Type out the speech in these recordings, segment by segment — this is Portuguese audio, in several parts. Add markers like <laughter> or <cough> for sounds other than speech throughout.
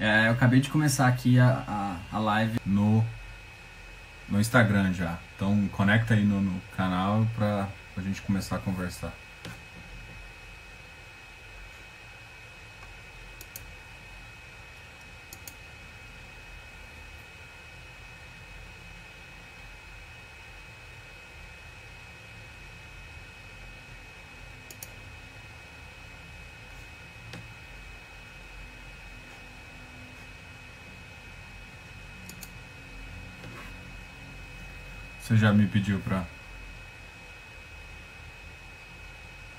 É, eu acabei de começar aqui a, a, a, live no, no Instagram já. Então conecta aí no, no canal pra, pra gente começar a conversar. Você já me pediu pra.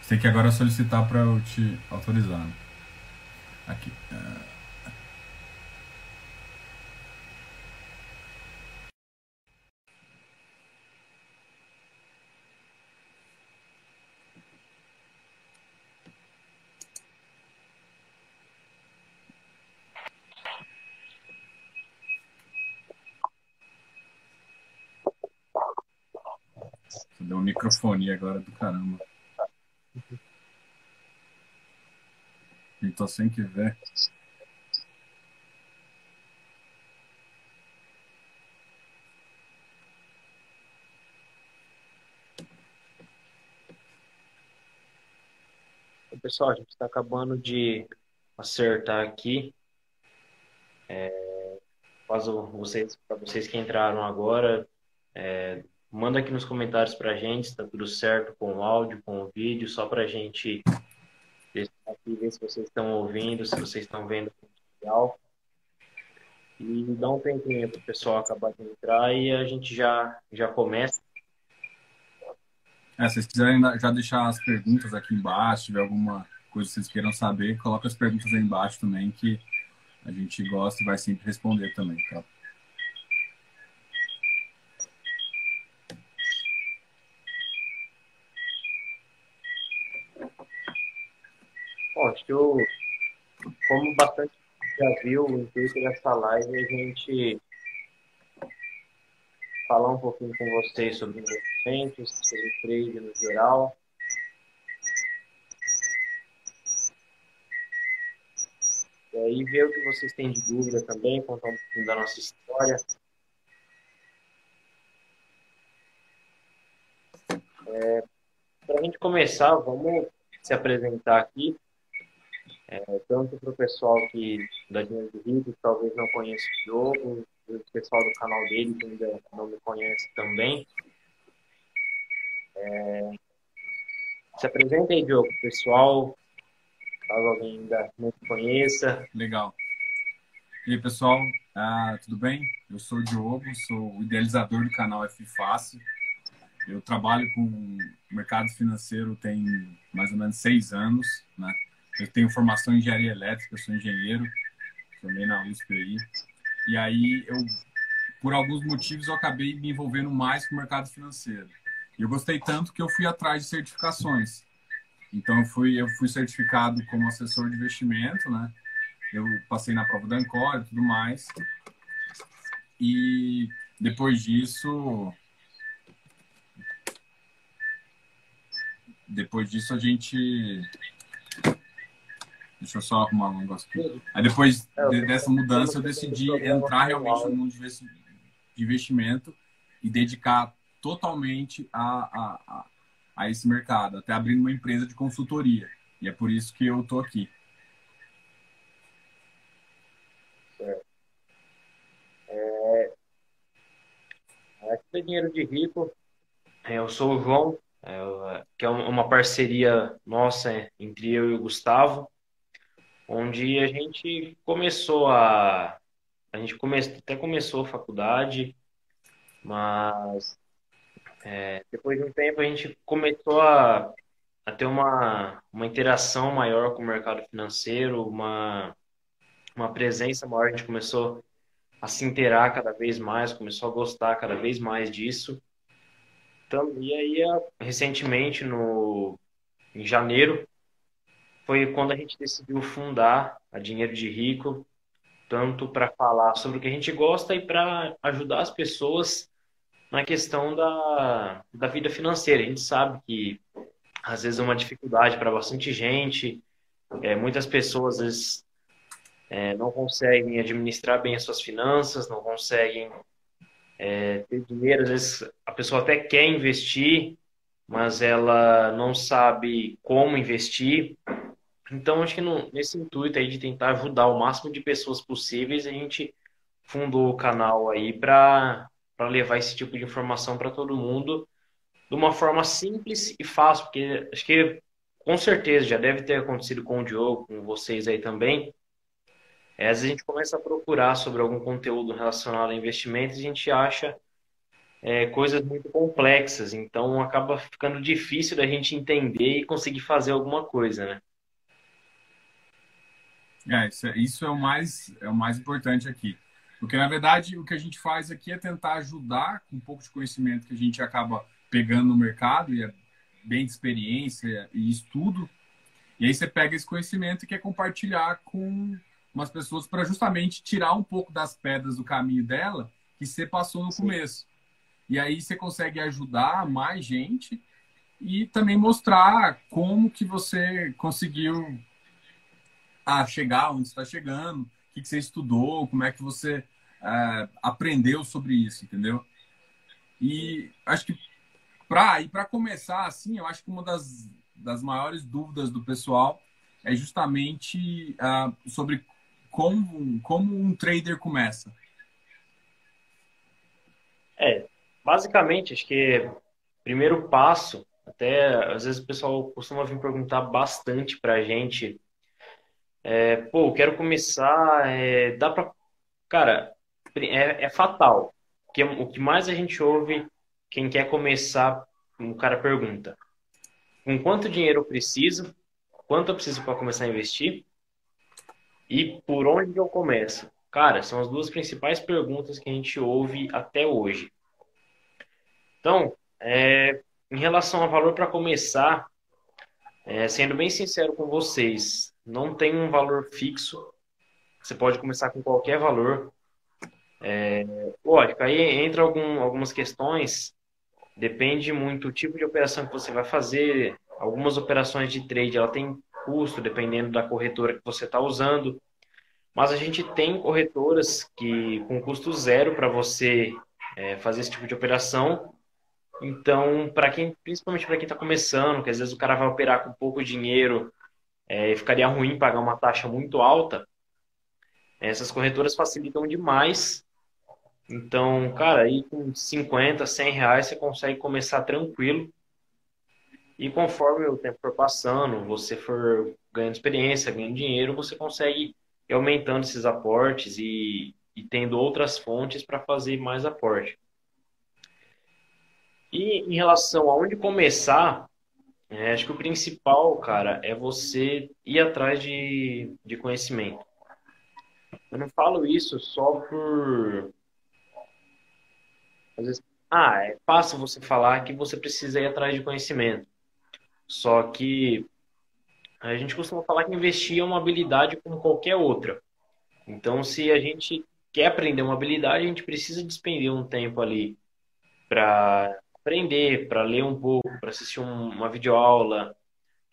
Você tem que agora solicitar pra eu te autorizar. Aqui. Uh... Deu microfonia agora do caramba. Então sem que ver. Pessoal, a gente está acabando de acertar aqui. É, caso vocês, para vocês que entraram agora, é, Manda aqui nos comentários pra gente se tá tudo certo com o áudio, com o vídeo, só pra gente aqui, ver se vocês estão ouvindo, se vocês estão vendo o material. E dá um tempinho para o pessoal acabar de entrar e a gente já, já começa. É, se vocês quiserem já deixar as perguntas aqui embaixo, se tiver alguma coisa que vocês queiram saber, coloca as perguntas aí embaixo também, que a gente gosta e vai sempre responder também, tá? acho que eu, como bastante já viu, o intuito dessa live a gente falar um pouquinho com vocês sobre investimentos, sobre trade no geral. E aí ver o que vocês têm de dúvida também, contar um pouquinho da nossa história. É, Para a gente começar, vamos se apresentar aqui. É, tanto para o pessoal que da Dinheiro do Rio, que talvez não conheça o jogo, o pessoal do canal dele que ainda não me conhece também. É, se apresenta aí, Diogo, pessoal, caso alguém ainda não te conheça. Legal. E aí, pessoal, ah, tudo bem? Eu sou o Diogo, sou o idealizador do canal F Fácil. Eu trabalho com mercado financeiro tem mais ou menos seis anos, né? Eu tenho formação em engenharia elétrica, sou engenheiro, também na USP aí. E aí eu, por alguns motivos, eu acabei me envolvendo mais com o mercado financeiro. E eu gostei tanto que eu fui atrás de certificações. Então eu fui, eu fui certificado como assessor de investimento, né? Eu passei na prova da Ancor e tudo mais. E depois disso, depois disso a gente Deixa eu só arrumar um negócio aqui. Aí depois de, dessa mudança eu decidi entrar realmente no mundo de investimento e dedicar totalmente a, a, a, a esse mercado, até abrindo uma empresa de consultoria. E é por isso que eu estou aqui. É, aqui é Dinheiro de Rico. É, eu sou o João, é, que é uma parceria nossa entre eu e o Gustavo onde a gente começou a. A gente come, até começou a faculdade, mas é, depois de um tempo a gente começou a, a ter uma, uma interação maior com o mercado financeiro, uma, uma presença maior, a gente começou a se interar cada vez mais, começou a gostar cada vez mais disso. Então, e aí, recentemente, no, em janeiro, foi quando a gente decidiu fundar a Dinheiro de Rico, tanto para falar sobre o que a gente gosta e para ajudar as pessoas na questão da, da vida financeira. A gente sabe que às vezes é uma dificuldade para bastante gente, é, muitas pessoas às vezes é, não conseguem administrar bem as suas finanças, não conseguem é, ter dinheiro. Às vezes a pessoa até quer investir, mas ela não sabe como investir. Então, acho que no, nesse intuito aí de tentar ajudar o máximo de pessoas possíveis, a gente fundou o canal aí para levar esse tipo de informação para todo mundo de uma forma simples e fácil, porque acho que com certeza já deve ter acontecido com o Diogo, com vocês aí também. É, às vezes a gente começa a procurar sobre algum conteúdo relacionado a investimentos e a gente acha é, coisas muito complexas, então acaba ficando difícil da gente entender e conseguir fazer alguma coisa, né? É, isso, é, isso é o mais é o mais importante aqui. Porque, na verdade, o que a gente faz aqui é tentar ajudar com um pouco de conhecimento que a gente acaba pegando no mercado, e é bem de experiência e estudo. E aí você pega esse conhecimento e quer compartilhar com umas pessoas para justamente tirar um pouco das pedras do caminho dela que você passou no Sim. começo. E aí você consegue ajudar mais gente e também mostrar como que você conseguiu a chegar onde está chegando, o que, que, você estudou, como é que você é, aprendeu sobre isso, entendeu? E acho que para e para começar assim, eu acho que uma das, das maiores dúvidas do pessoal é justamente uh, sobre como, como um trader começa. É, basicamente, acho que primeiro passo, até às vezes o pessoal costuma vir perguntar bastante para a gente é, pô, quero começar. É, dá pra. Cara, é, é fatal. Que, o que mais a gente ouve, quem quer começar, o cara pergunta: com quanto dinheiro eu preciso? Quanto eu preciso para começar a investir? E por onde eu começo? Cara, são as duas principais perguntas que a gente ouve até hoje. Então, é, em relação ao valor para começar, é, sendo bem sincero com vocês, não tem um valor fixo. Você pode começar com qualquer valor. É, lógico, aí entra algum, algumas questões. Depende muito do tipo de operação que você vai fazer. Algumas operações de trade ela tem custo, dependendo da corretora que você está usando. Mas a gente tem corretoras que com custo zero para você é, fazer esse tipo de operação. Então, para quem, principalmente para quem está começando, que às vezes o cara vai operar com pouco dinheiro é, ficaria ruim pagar uma taxa muito alta. Essas corretoras facilitam demais. Então, cara, aí com 50, 100 reais você consegue começar tranquilo. E conforme o tempo for passando, você for ganhando experiência, ganhando dinheiro, você consegue ir aumentando esses aportes e, e tendo outras fontes para fazer mais aporte. E em relação a onde começar, é, acho que o principal, cara, é você ir atrás de, de conhecimento. Eu não falo isso só por. Às vezes, ah, é fácil você falar que você precisa ir atrás de conhecimento. Só que a gente costuma falar que investir é uma habilidade como qualquer outra. Então, se a gente quer aprender uma habilidade, a gente precisa despender um tempo ali para aprender, para ler um pouco, para assistir um, uma videoaula,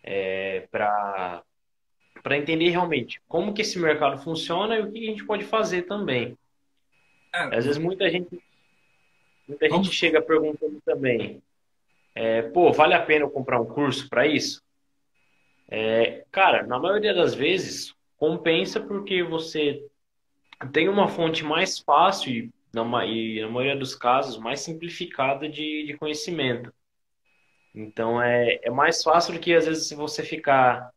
é, para para entender realmente como que esse mercado funciona e o que a gente pode fazer também. É, Às vezes muita gente muita gente chega perguntando também, é, pô, vale a pena eu comprar um curso para isso? É, cara, na maioria das vezes compensa porque você tem uma fonte mais fácil na, e na maioria dos casos, mais simplificada de, de conhecimento. Então, é, é mais fácil do que, às vezes, se você ficar...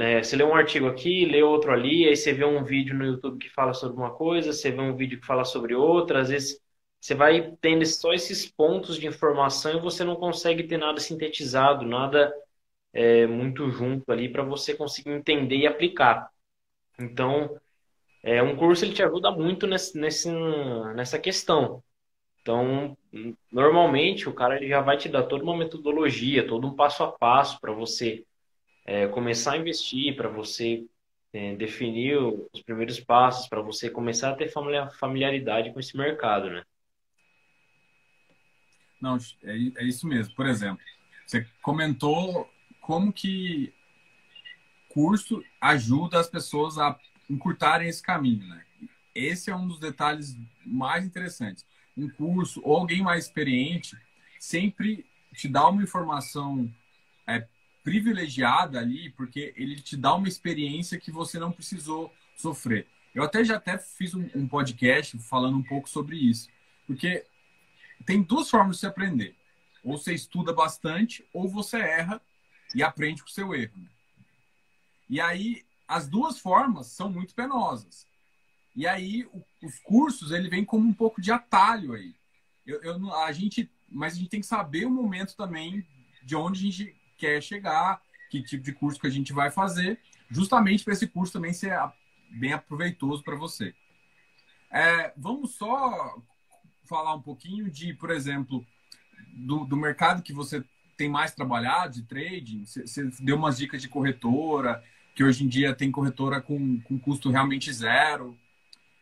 É, você lê um artigo aqui, lê outro ali, aí você vê um vídeo no YouTube que fala sobre uma coisa, você vê um vídeo que fala sobre outra, às vezes você vai tendo só esses pontos de informação e você não consegue ter nada sintetizado, nada é, muito junto ali para você conseguir entender e aplicar. Então, é, um curso ele te ajuda muito nesse, nesse, nessa questão. Então, normalmente o cara ele já vai te dar toda uma metodologia, todo um passo a passo para você é, começar a investir, para você é, definir os primeiros passos, para você começar a ter familiaridade com esse mercado, né? Não, é, é isso mesmo. Por exemplo, você comentou como que curso ajuda as pessoas a encurtarem esse caminho, né? Esse é um dos detalhes mais interessantes. Um curso ou alguém mais experiente sempre te dá uma informação é, privilegiada ali, porque ele te dá uma experiência que você não precisou sofrer. Eu até já até fiz um, um podcast falando um pouco sobre isso, porque tem duas formas de se aprender. Ou você estuda bastante, ou você erra e aprende com o seu erro. Né? E aí, as duas formas são muito penosas. E aí, o, os cursos, ele vem como um pouco de atalho aí. Eu, eu, a gente, mas a gente tem que saber o momento também de onde a gente quer chegar, que tipo de curso que a gente vai fazer, justamente para esse curso também ser bem aproveitoso para você. É, vamos só falar um pouquinho de, por exemplo, do, do mercado que você tem mais trabalhado, de trading. Você deu umas dicas de corretora, que hoje em dia tem corretora com, com custo realmente zero.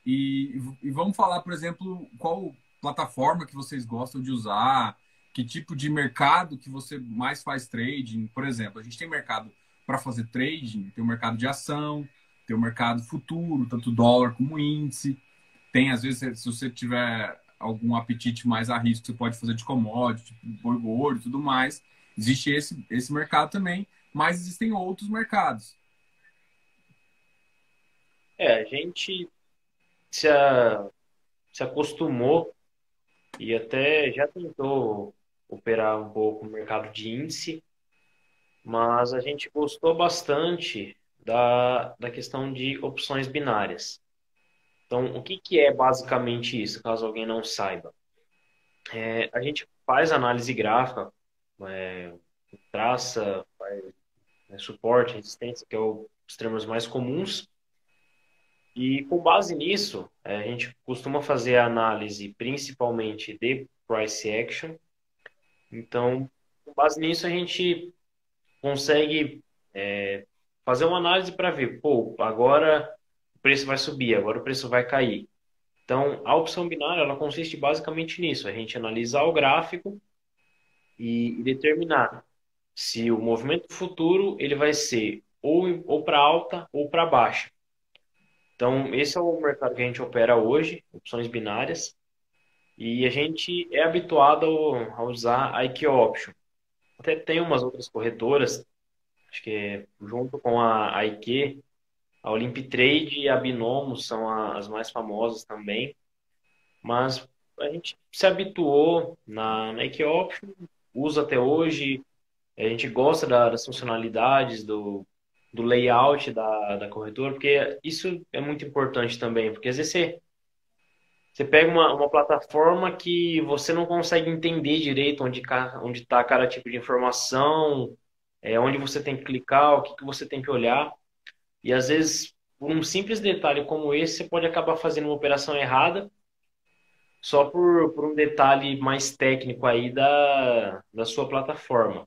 E, e vamos falar, por exemplo, qual plataforma que vocês gostam de usar, que tipo de mercado que você mais faz trading. Por exemplo, a gente tem mercado para fazer trading, tem o mercado de ação, tem o mercado futuro, tanto dólar como índice. Tem, às vezes, se você tiver algum apetite mais a risco, você pode fazer de commodity, boi gordo e tudo mais. Existe esse, esse mercado também, mas existem outros mercados. É, a gente se, a, se acostumou e até já tentou operar um pouco no mercado de índice, mas a gente gostou bastante da, da questão de opções binárias. Então, o que, que é basicamente isso, caso alguém não saiba? É, a gente faz análise gráfica, é, traça, faz é, suporte, resistência, que é o, os termos mais comuns, e com base nisso, é, a gente costuma fazer a análise principalmente de price action. Então, com base nisso, a gente consegue é, fazer uma análise para ver, pô, agora o preço vai subir, agora o preço vai cair. Então, a opção binária, ela consiste basicamente nisso, a gente analisar o gráfico e, determinar se o movimento futuro ele vai ser ou, ou para alta ou para baixa. Então, esse é o mercado que a gente opera hoje, opções binárias, e a gente é habituado a usar a IQ Option. Até tem umas outras corretoras Acho que é, junto com a, a IQ, a Trade e a Binomo são as mais famosas também. Mas a gente se habituou na, na IQ Option, usa até hoje. A gente gosta da, das funcionalidades, do, do layout da, da corretora, porque isso é muito importante também, porque às vezes você, você pega uma, uma plataforma que você não consegue entender direito onde está onde tá cada tipo de informação, é, onde você tem que clicar, o que, que você tem que olhar. E às vezes, por um simples detalhe como esse, você pode acabar fazendo uma operação errada só por, por um detalhe mais técnico aí da, da sua plataforma.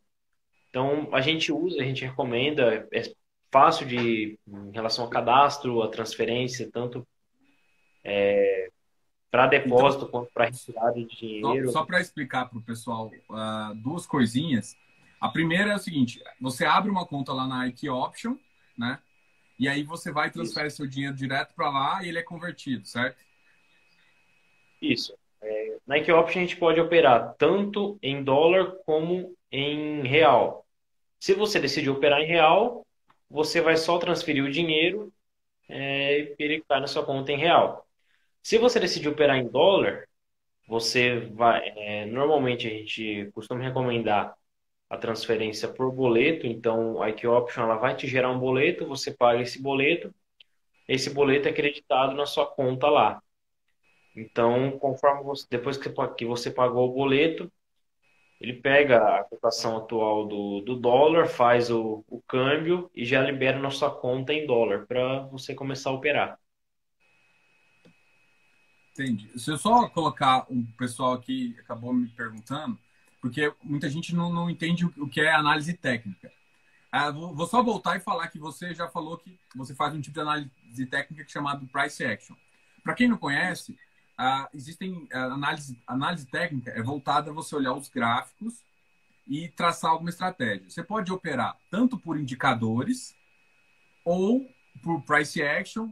Então, a gente usa, a gente recomenda, é fácil de, em relação ao cadastro, a transferência, tanto é, para depósito então, quanto para retirada de dinheiro. Só, só para explicar para o pessoal uh, duas coisinhas. A primeira é o seguinte: você abre uma conta lá na IQ Option, né? E aí você vai e transfere Isso. seu dinheiro direto para lá e ele é convertido, certo? Isso. É, na IQ Option a gente pode operar tanto em dólar como em real. Se você decidir operar em real, você vai só transferir o dinheiro é, e ele cai na sua conta em real. Se você decidir operar em dólar, você vai. É, normalmente a gente costuma recomendar a transferência por boleto, então a IQ Option ela vai te gerar um boleto, você paga esse boleto, esse boleto é creditado na sua conta lá. Então, conforme você, depois que você pagou o boleto, ele pega a cotação atual do, do dólar, faz o, o câmbio e já libera na sua conta em dólar para você começar a operar. Entendi. Se eu só colocar um pessoal aqui acabou me perguntando, porque muita gente não, não entende o que é análise técnica. Ah, vou, vou, só voltar e falar que você já falou que você faz um tipo de análise técnica chamado price action. Para quem não conhece, ah, existem ah, análise, análise técnica é voltada a você olhar os gráficos e traçar alguma estratégia. Você pode operar tanto por indicadores ou por price action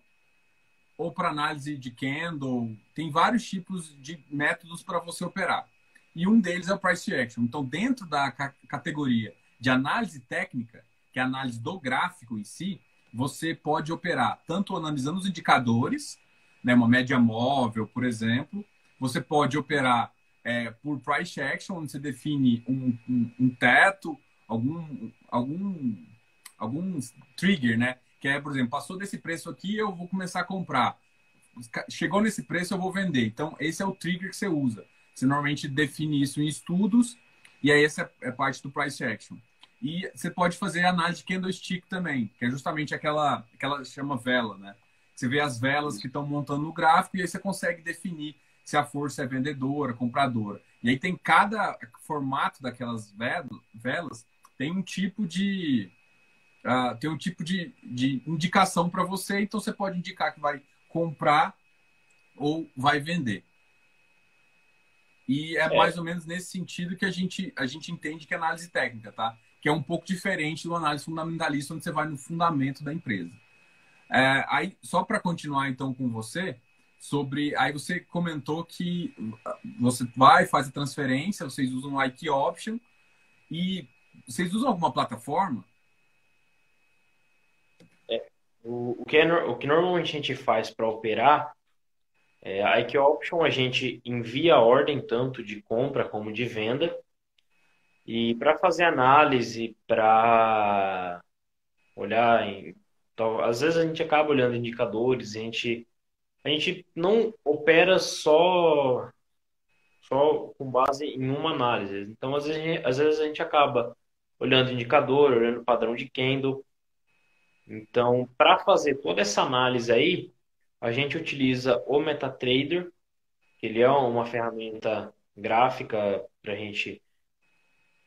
ou para análise de candle. Tem vários tipos de métodos para você operar. E um deles é o price action. Então, dentro da categoria de análise técnica, que é a análise do gráfico em si, você pode operar tanto analisando os indicadores, né, uma média móvel, por exemplo. Você pode operar é, por price action, onde você define um, um, um teto, algum, algum, algum trigger, né? Que é, por exemplo, passou desse preço aqui, eu vou começar a comprar. Chegou nesse preço, eu vou vender. Então, esse é o trigger que você usa. Você normalmente define isso em estudos, e aí essa é parte do price action. E você pode fazer análise de candlestick também, que é justamente aquela, aquela chama vela, né? Você vê as velas que estão montando no gráfico e aí você consegue definir se a força é vendedora, compradora. E aí tem cada formato daquelas velas, tem um tipo de uh, tem um tipo de, de indicação para você, então você pode indicar que vai comprar ou vai vender. E é, é, mais ou menos nesse sentido que a gente, a gente entende que é análise técnica, tá? Que é um pouco diferente do análise fundamentalista, onde você vai no fundamento da empresa. É, aí, só para continuar então com você, sobre. Aí você comentou que você vai, faz a transferência, vocês usam o IT Option e vocês usam alguma plataforma? É, o, o, que é, o que normalmente a gente faz para operar é a IQ Option a gente envia a ordem tanto de compra como de venda. E para fazer análise, para olhar em, então, às vezes a gente acaba olhando indicadores, a gente a gente não opera só só com base em uma análise. Então, às vezes, às vezes a gente acaba olhando indicador, olhando padrão de candle. Então, para fazer toda essa análise aí, a gente utiliza o MetaTrader, que ele é uma ferramenta gráfica para a gente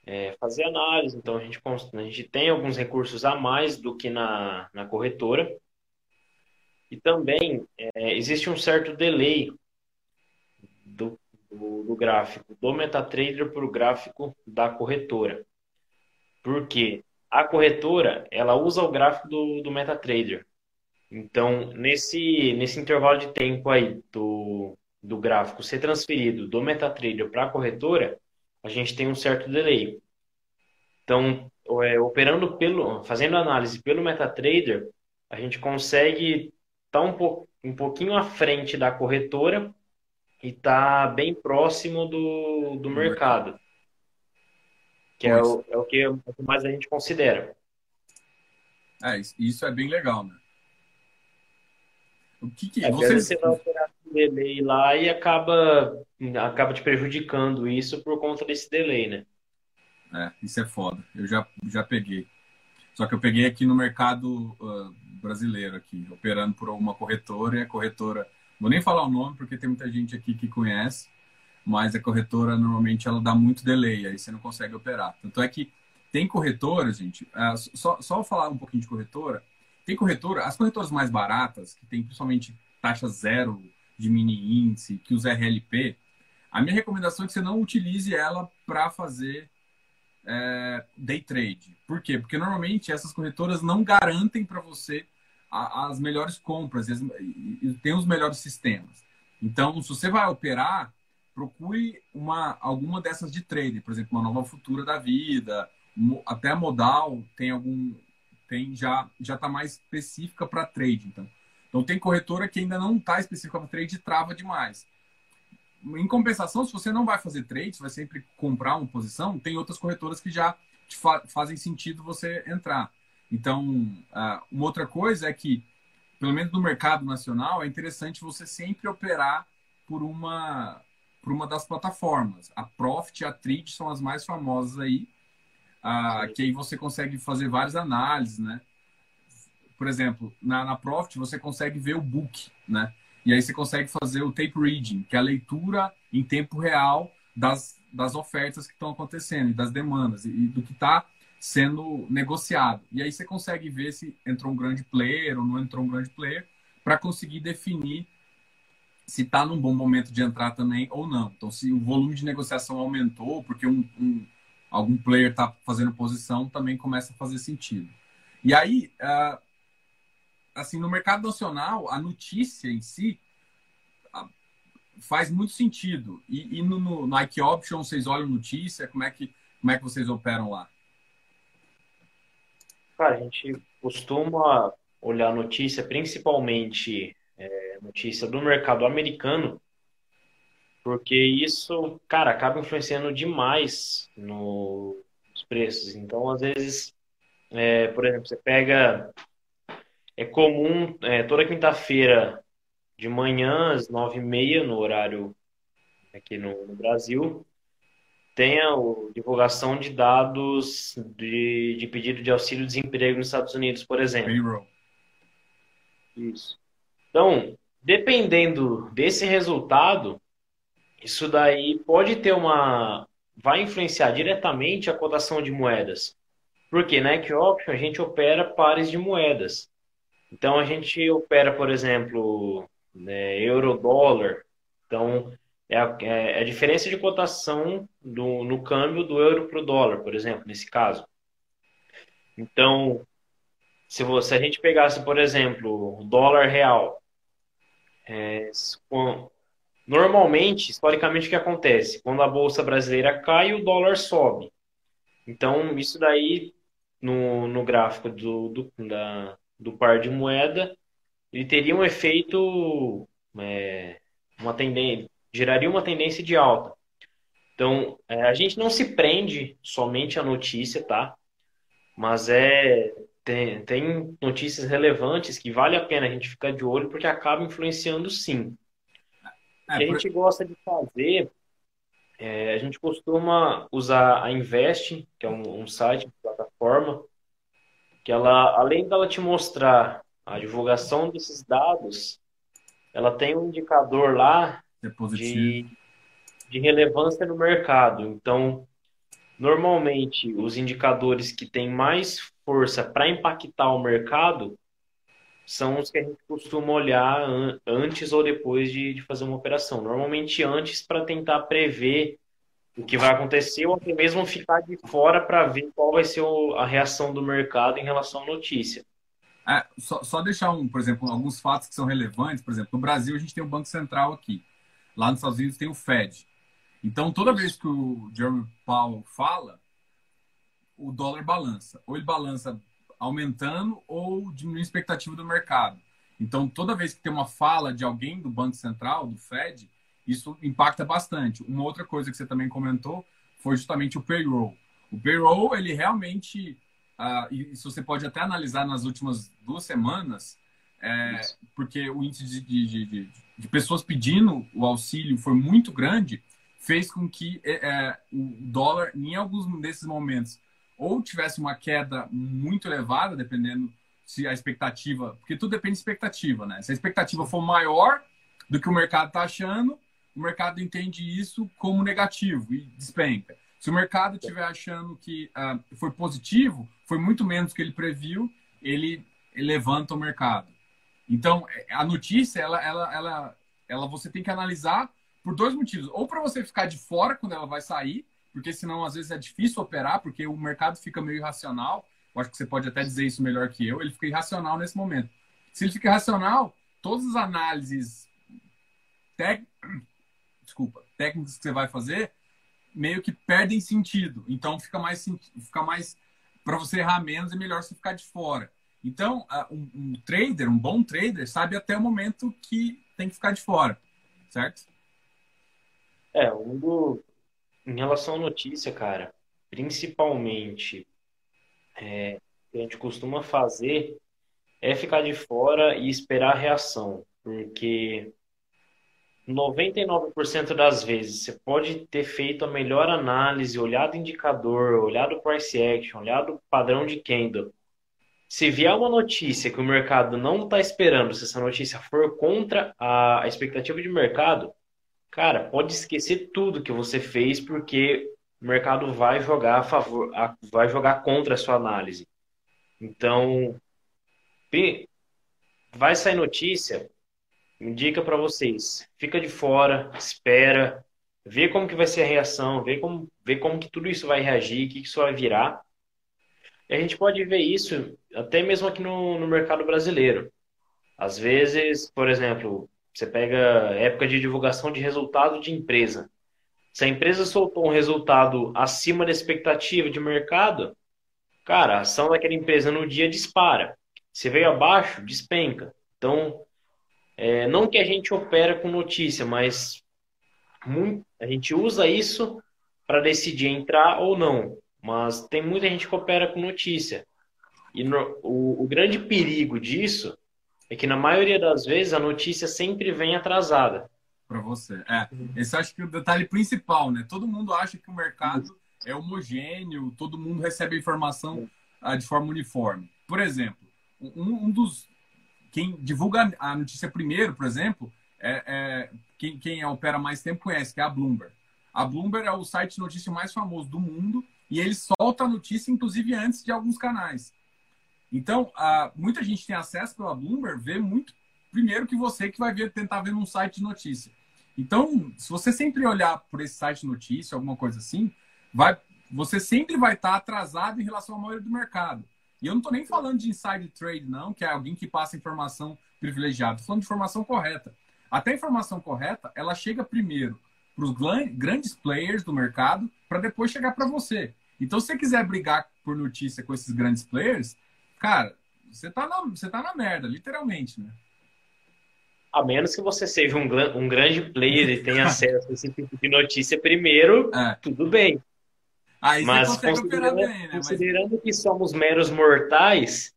é, fazer análise. Então, a gente, a gente tem alguns recursos a mais do que na, na corretora. E também é, existe um certo delay do, do, do gráfico do MetaTrader para o gráfico da corretora. Porque a corretora ela usa o gráfico do, do MetaTrader. Então, nesse, nesse intervalo de tempo aí do, do gráfico ser transferido do MetaTrader para a corretora, a gente tem um certo delay. Então, é, operando pelo, fazendo análise pelo MetaTrader, a gente consegue está um, po um pouquinho à frente da corretora e está bem próximo do, do mercado. Que é o, é o, que mais a gente considera. É, isso é bem legal, né? O que, que é, vocês... você vai operar delay lá e acaba, acaba te prejudicando isso por conta desse delay, né? É, isso é foda. Eu já, já peguei. Só que eu peguei aqui no mercado uh, brasileiro aqui, operando por alguma corretora, e a corretora, vou nem falar o nome porque tem muita gente aqui que conhece, mas a corretora normalmente ela dá muito delay, aí você não consegue operar. Tanto é que tem corretora, gente, uh, só, só falar um pouquinho de corretora, tem corretora, as corretoras mais baratas, que tem principalmente taxa zero de mini índice, que usa RLP, a minha recomendação é que você não utilize ela para fazer é, day trade. Por quê? Porque normalmente essas corretoras não garantem para você a, as melhores compras as, e, tem os melhores sistemas. Então, se você vai operar, procure uma, alguma dessas de trade, por exemplo, uma nova futura da vida, até a modal tem algum tem já já está mais específica para trade, então. Então tem corretora que ainda não está específica para trade e trava demais. Em compensação, se você não vai fazer trade, você vai sempre comprar uma posição, tem outras corretoras que já fa fazem sentido você entrar. Então, uh, uma outra coisa é que, pelo menos no mercado nacional, é interessante você sempre operar por uma, por uma das plataformas. A Profit e a Trade são as mais famosas aí, uh, que aí você consegue fazer várias análises, né? Por exemplo, na, na Profit você consegue ver o book, né? E aí você consegue fazer o tape reading, que é a leitura em tempo real das, das ofertas que estão acontecendo, das demandas e do que está sendo negociado. E aí você consegue ver se entrou um grande player ou não entrou um grande player para conseguir definir se está num bom momento de entrar também ou não. Então, se o volume de negociação aumentou porque um, um algum player está fazendo posição, também começa a fazer sentido. E aí, uh, assim, no mercado nacional, a notícia em si faz muito sentido. E, e no, no Nike Option, vocês olham notícia? Como é que, como é que vocês operam lá? Cara, a gente costuma olhar notícia, principalmente é, notícia do mercado americano, porque isso, cara, acaba influenciando demais no, nos preços. Então, às vezes, é, por exemplo, você pega. É comum, é, toda quinta-feira de manhã, às nove e meia, no horário aqui no, no Brasil, tem a divulgação de dados de, de pedido de auxílio-desemprego nos Estados Unidos, por exemplo. Payroll. Isso. Então, dependendo desse resultado, isso daí pode ter uma. vai influenciar diretamente a cotação de moedas. Porque na Equioption a gente opera pares de moedas. Então a gente opera, por exemplo, né, euro-dólar. Então é a, é a, diferença de cotação do, no câmbio do euro para o dólar, por exemplo, nesse caso. Então, se, você, se a gente pegasse, por exemplo, o dólar real, é, normalmente, historicamente, o que acontece? Quando a bolsa brasileira cai, o dólar sobe. Então, isso daí, no, no gráfico do, do, da, do par de moeda, ele teria um efeito, é, uma tendência, geraria uma tendência de alta. Então, é, a gente não se prende somente à notícia, tá? Mas é tem, tem notícias relevantes que vale a pena a gente ficar de olho porque acaba influenciando sim. É, a gente gosta de fazer, é, a gente costuma usar a Invest, que é um, um site, plataforma, que ela, além dela te mostrar a divulgação desses dados, ela tem um indicador lá é de, de relevância no mercado. Então, normalmente, os indicadores que têm mais força para impactar o mercado são os que a gente costuma olhar an antes ou depois de, de, fazer uma operação. Normalmente antes para tentar prever o que vai acontecer ou até mesmo ficar de fora para ver qual vai ser a reação do mercado em relação à notícia. É, só, só, deixar um, por exemplo, alguns fatos que são relevantes. Por exemplo, no Brasil a gente tem o Banco Central aqui. Lá nos Estados Unidos tem o Fed. Então, toda vez que o Jeremy Powell fala, o dólar balança. Ou ele balança aumentando ou diminuindo a expectativa do mercado. Então, toda vez que tem uma fala de alguém do Banco Central, do Fed, isso impacta bastante. Uma outra coisa que você também comentou foi justamente o payroll. O payroll, ele realmente, uh, isso você pode até analisar nas últimas duas semanas, é, porque o índice de, de, de, de, pessoas pedindo o auxílio foi muito grande, fez com que é, é o dólar, em alguns desses momentos, ou tivesse uma queda muito elevada, dependendo se a expectativa, porque tudo depende de expectativa, né? Se a expectativa for maior do que o mercado está achando, o mercado entende isso como negativo e despenca. Se o mercado estiver achando que uh, foi positivo, foi muito menos do que ele previu, ele, levanta o mercado. Então, a notícia, ela, ela, ela, ela você tem que analisar por dois motivos. Ou para você ficar de fora quando ela vai sair, porque senão às vezes é difícil operar, porque o mercado fica meio irracional. Eu acho que você pode até dizer isso melhor que eu. Ele fica irracional nesse momento. Se ele fica irracional, todas as análises tec... Desculpa, técnicas que você vai fazer meio que perdem sentido. Então fica mais fica mais para você errar menos é melhor você ficar de fora. Então, um, um trader, um bom trader, sabe até o momento que tem que ficar de fora, certo? É, um do, em relação à notícia, cara, principalmente é, que a gente costuma fazer é ficar de fora e esperar a reação, porque 99% das vezes você pode ter feito a melhor análise, olhado indicador, olhado price action, olhado padrão de candle. Se vier uma notícia que o mercado não está esperando, se essa notícia for contra a expectativa de mercado, Cara, pode esquecer tudo que você fez, porque o mercado vai jogar a favor, vai jogar contra a sua análise. Então, vai sair notícia, indica para vocês, fica de fora, espera, vê como que vai ser a reação, vê como, vê como que tudo isso vai reagir, o que, que isso vai virar. E a gente pode ver isso até mesmo aqui no, no mercado brasileiro. Às vezes, por exemplo, você pega época de divulgação de resultado de empresa. Se a empresa soltou um resultado acima da expectativa de mercado, cara, a ação daquela empresa no dia dispara. Se veio abaixo, despenca. Então, é, não que a gente opera com notícia, mas muito, a gente usa isso para decidir entrar ou não. Mas tem muita gente que opera com notícia. E no, o, o grande perigo disso é que na maioria das vezes a notícia sempre vem atrasada. Para você. É, esse acho que é o detalhe principal, né? Todo mundo acha que o mercado é homogêneo, todo mundo recebe a informação ah, de forma uniforme. Por exemplo, um, um, dos. Quem divulga a notícia primeiro, por exemplo, é, é quem, quem opera mais tempo conhece, que é a Bloomberg. A Bloomberg é o site de notícia mais famoso do mundo e ele solta a notícia, inclusive, antes de alguns canais. Então, uh, muita gente tem acesso pela Bloomberg, vê muito primeiro que você que vai ver, tentar ver num site de notícia. Então, se você sempre olhar por esse site de notícia, alguma coisa assim, vai, você sempre vai estar atrasado em relação à maioria do mercado. E eu não estou nem falando de inside trade, não, que é alguém que passa informação privilegiada. Estou falando de informação correta. Até a informação correta, ela chega primeiro para os grandes players do mercado, para depois chegar para você. Então, se você quiser brigar por notícia com esses grandes players, cara, você tá na, você tá na merda, literalmente, né? A menos que você seja um, um grande player e tenha <laughs> acesso a esse tipo de notícia primeiro, é. tudo bem. Aí Mas considerando, bem, né? considerando Mas... que somos meros mortais,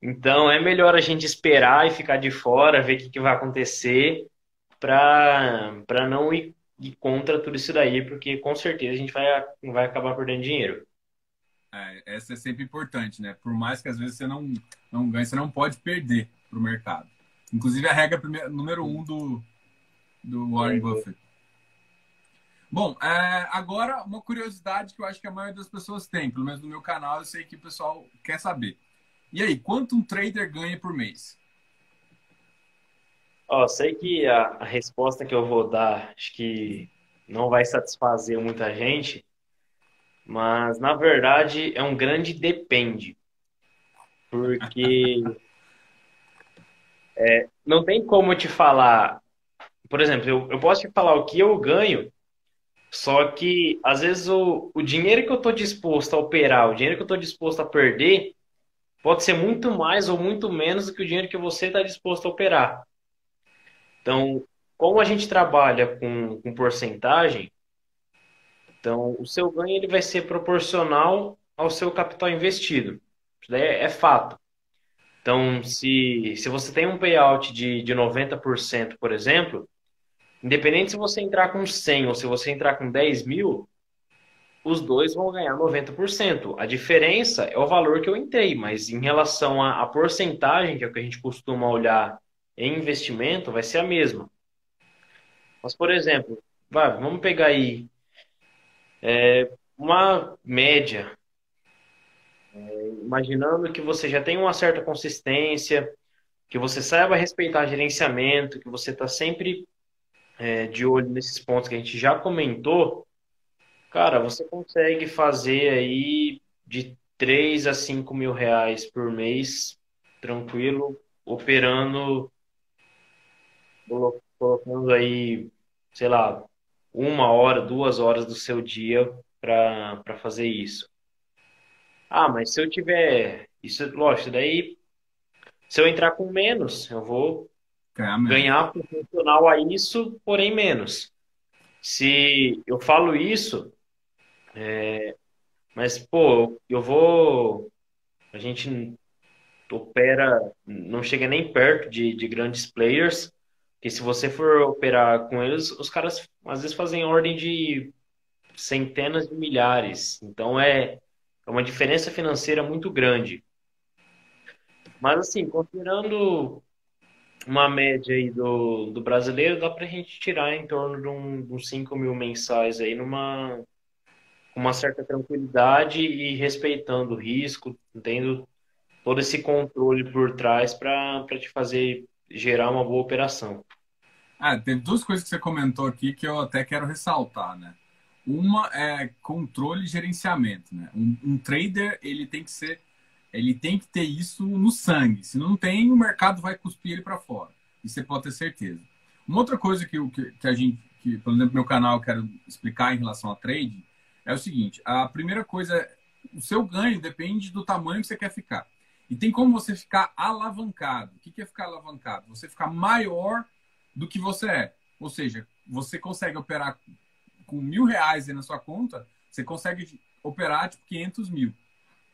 então é melhor a gente esperar e ficar de fora, ver o que, que vai acontecer, para não ir, ir, contra tudo isso daí, porque com certeza a gente vai, vai acabar perdendo dinheiro. É, essa é sempre importante, né? Por mais que às vezes você não, não ganhe, você não pode perder para o mercado. Inclusive a regra número um do, do Warren Buffett. Bom, é, agora uma curiosidade que eu acho que a maioria das pessoas tem, pelo menos no meu canal, eu sei que o pessoal quer saber. E aí, quanto um trader ganha por mês? Ó, sei que a, a resposta que eu vou dar, acho que não vai satisfazer muita gente, mas na verdade é um grande depende. Porque <laughs> é, não tem como eu te falar. Por exemplo, eu, eu posso te falar o que eu ganho, só que às vezes o, o dinheiro que eu estou disposto a operar, o dinheiro que eu estou disposto a perder, pode ser muito mais ou muito menos do que o dinheiro que você está disposto a operar. Então, como a gente trabalha com, com porcentagem, então o seu ganho ele vai ser proporcional ao seu capital investido. Isso daí é, é fato. Então, se, se você tem um payout de, de 90%, por exemplo, independente se você entrar com 100 ou se você entrar com 10 mil, os dois vão ganhar 90%. A diferença é o valor que eu entrei, mas em relação à, porcentagem, que é o que a gente costuma olhar em investimento, vai ser a mesma. Mas, por exemplo, vai, vamos pegar aí é, uma média é, imaginando que você já tem uma certa consistência, que você saiba respeitar gerenciamento, que você está sempre é, de olho nesses pontos que a gente já comentou, cara, você consegue fazer aí de 3 a 5 mil reais por mês, tranquilo, operando, colocando aí, sei lá, uma hora, duas horas do seu dia para fazer isso. Ah, mas se eu tiver. Isso, lógico, daí. Se eu entrar com menos, eu vou ganhar proporcional a isso, porém menos. Se eu falo isso, é, mas, pô, eu vou. A gente opera, não chega nem perto de, de grandes players, que se você for operar com eles, os caras às vezes fazem ordem de centenas de milhares. Então é é uma diferença financeira muito grande. Mas, assim, considerando uma média aí do, do brasileiro, dá para a gente tirar em torno de, um, de uns 5 mil mensais aí numa uma certa tranquilidade e respeitando o risco, tendo todo esse controle por trás para te fazer gerar uma boa operação. Ah, tem duas coisas que você comentou aqui que eu até quero ressaltar, né? Uma é controle e gerenciamento. Né? Um, um trader ele tem que ser Ele tem que ter isso no sangue. Se não tem, o mercado vai cuspir ele para fora. Isso você pode ter certeza. Uma outra coisa que, que, que a gente, que, por exemplo, meu canal eu quero explicar em relação a trade é o seguinte: a primeira coisa, o seu ganho depende do tamanho que você quer ficar. E tem como você ficar alavancado. O que é ficar alavancado? Você ficar maior do que você é. Ou seja, você consegue operar com mil reais na sua conta, você consegue operar tipo 500 mil.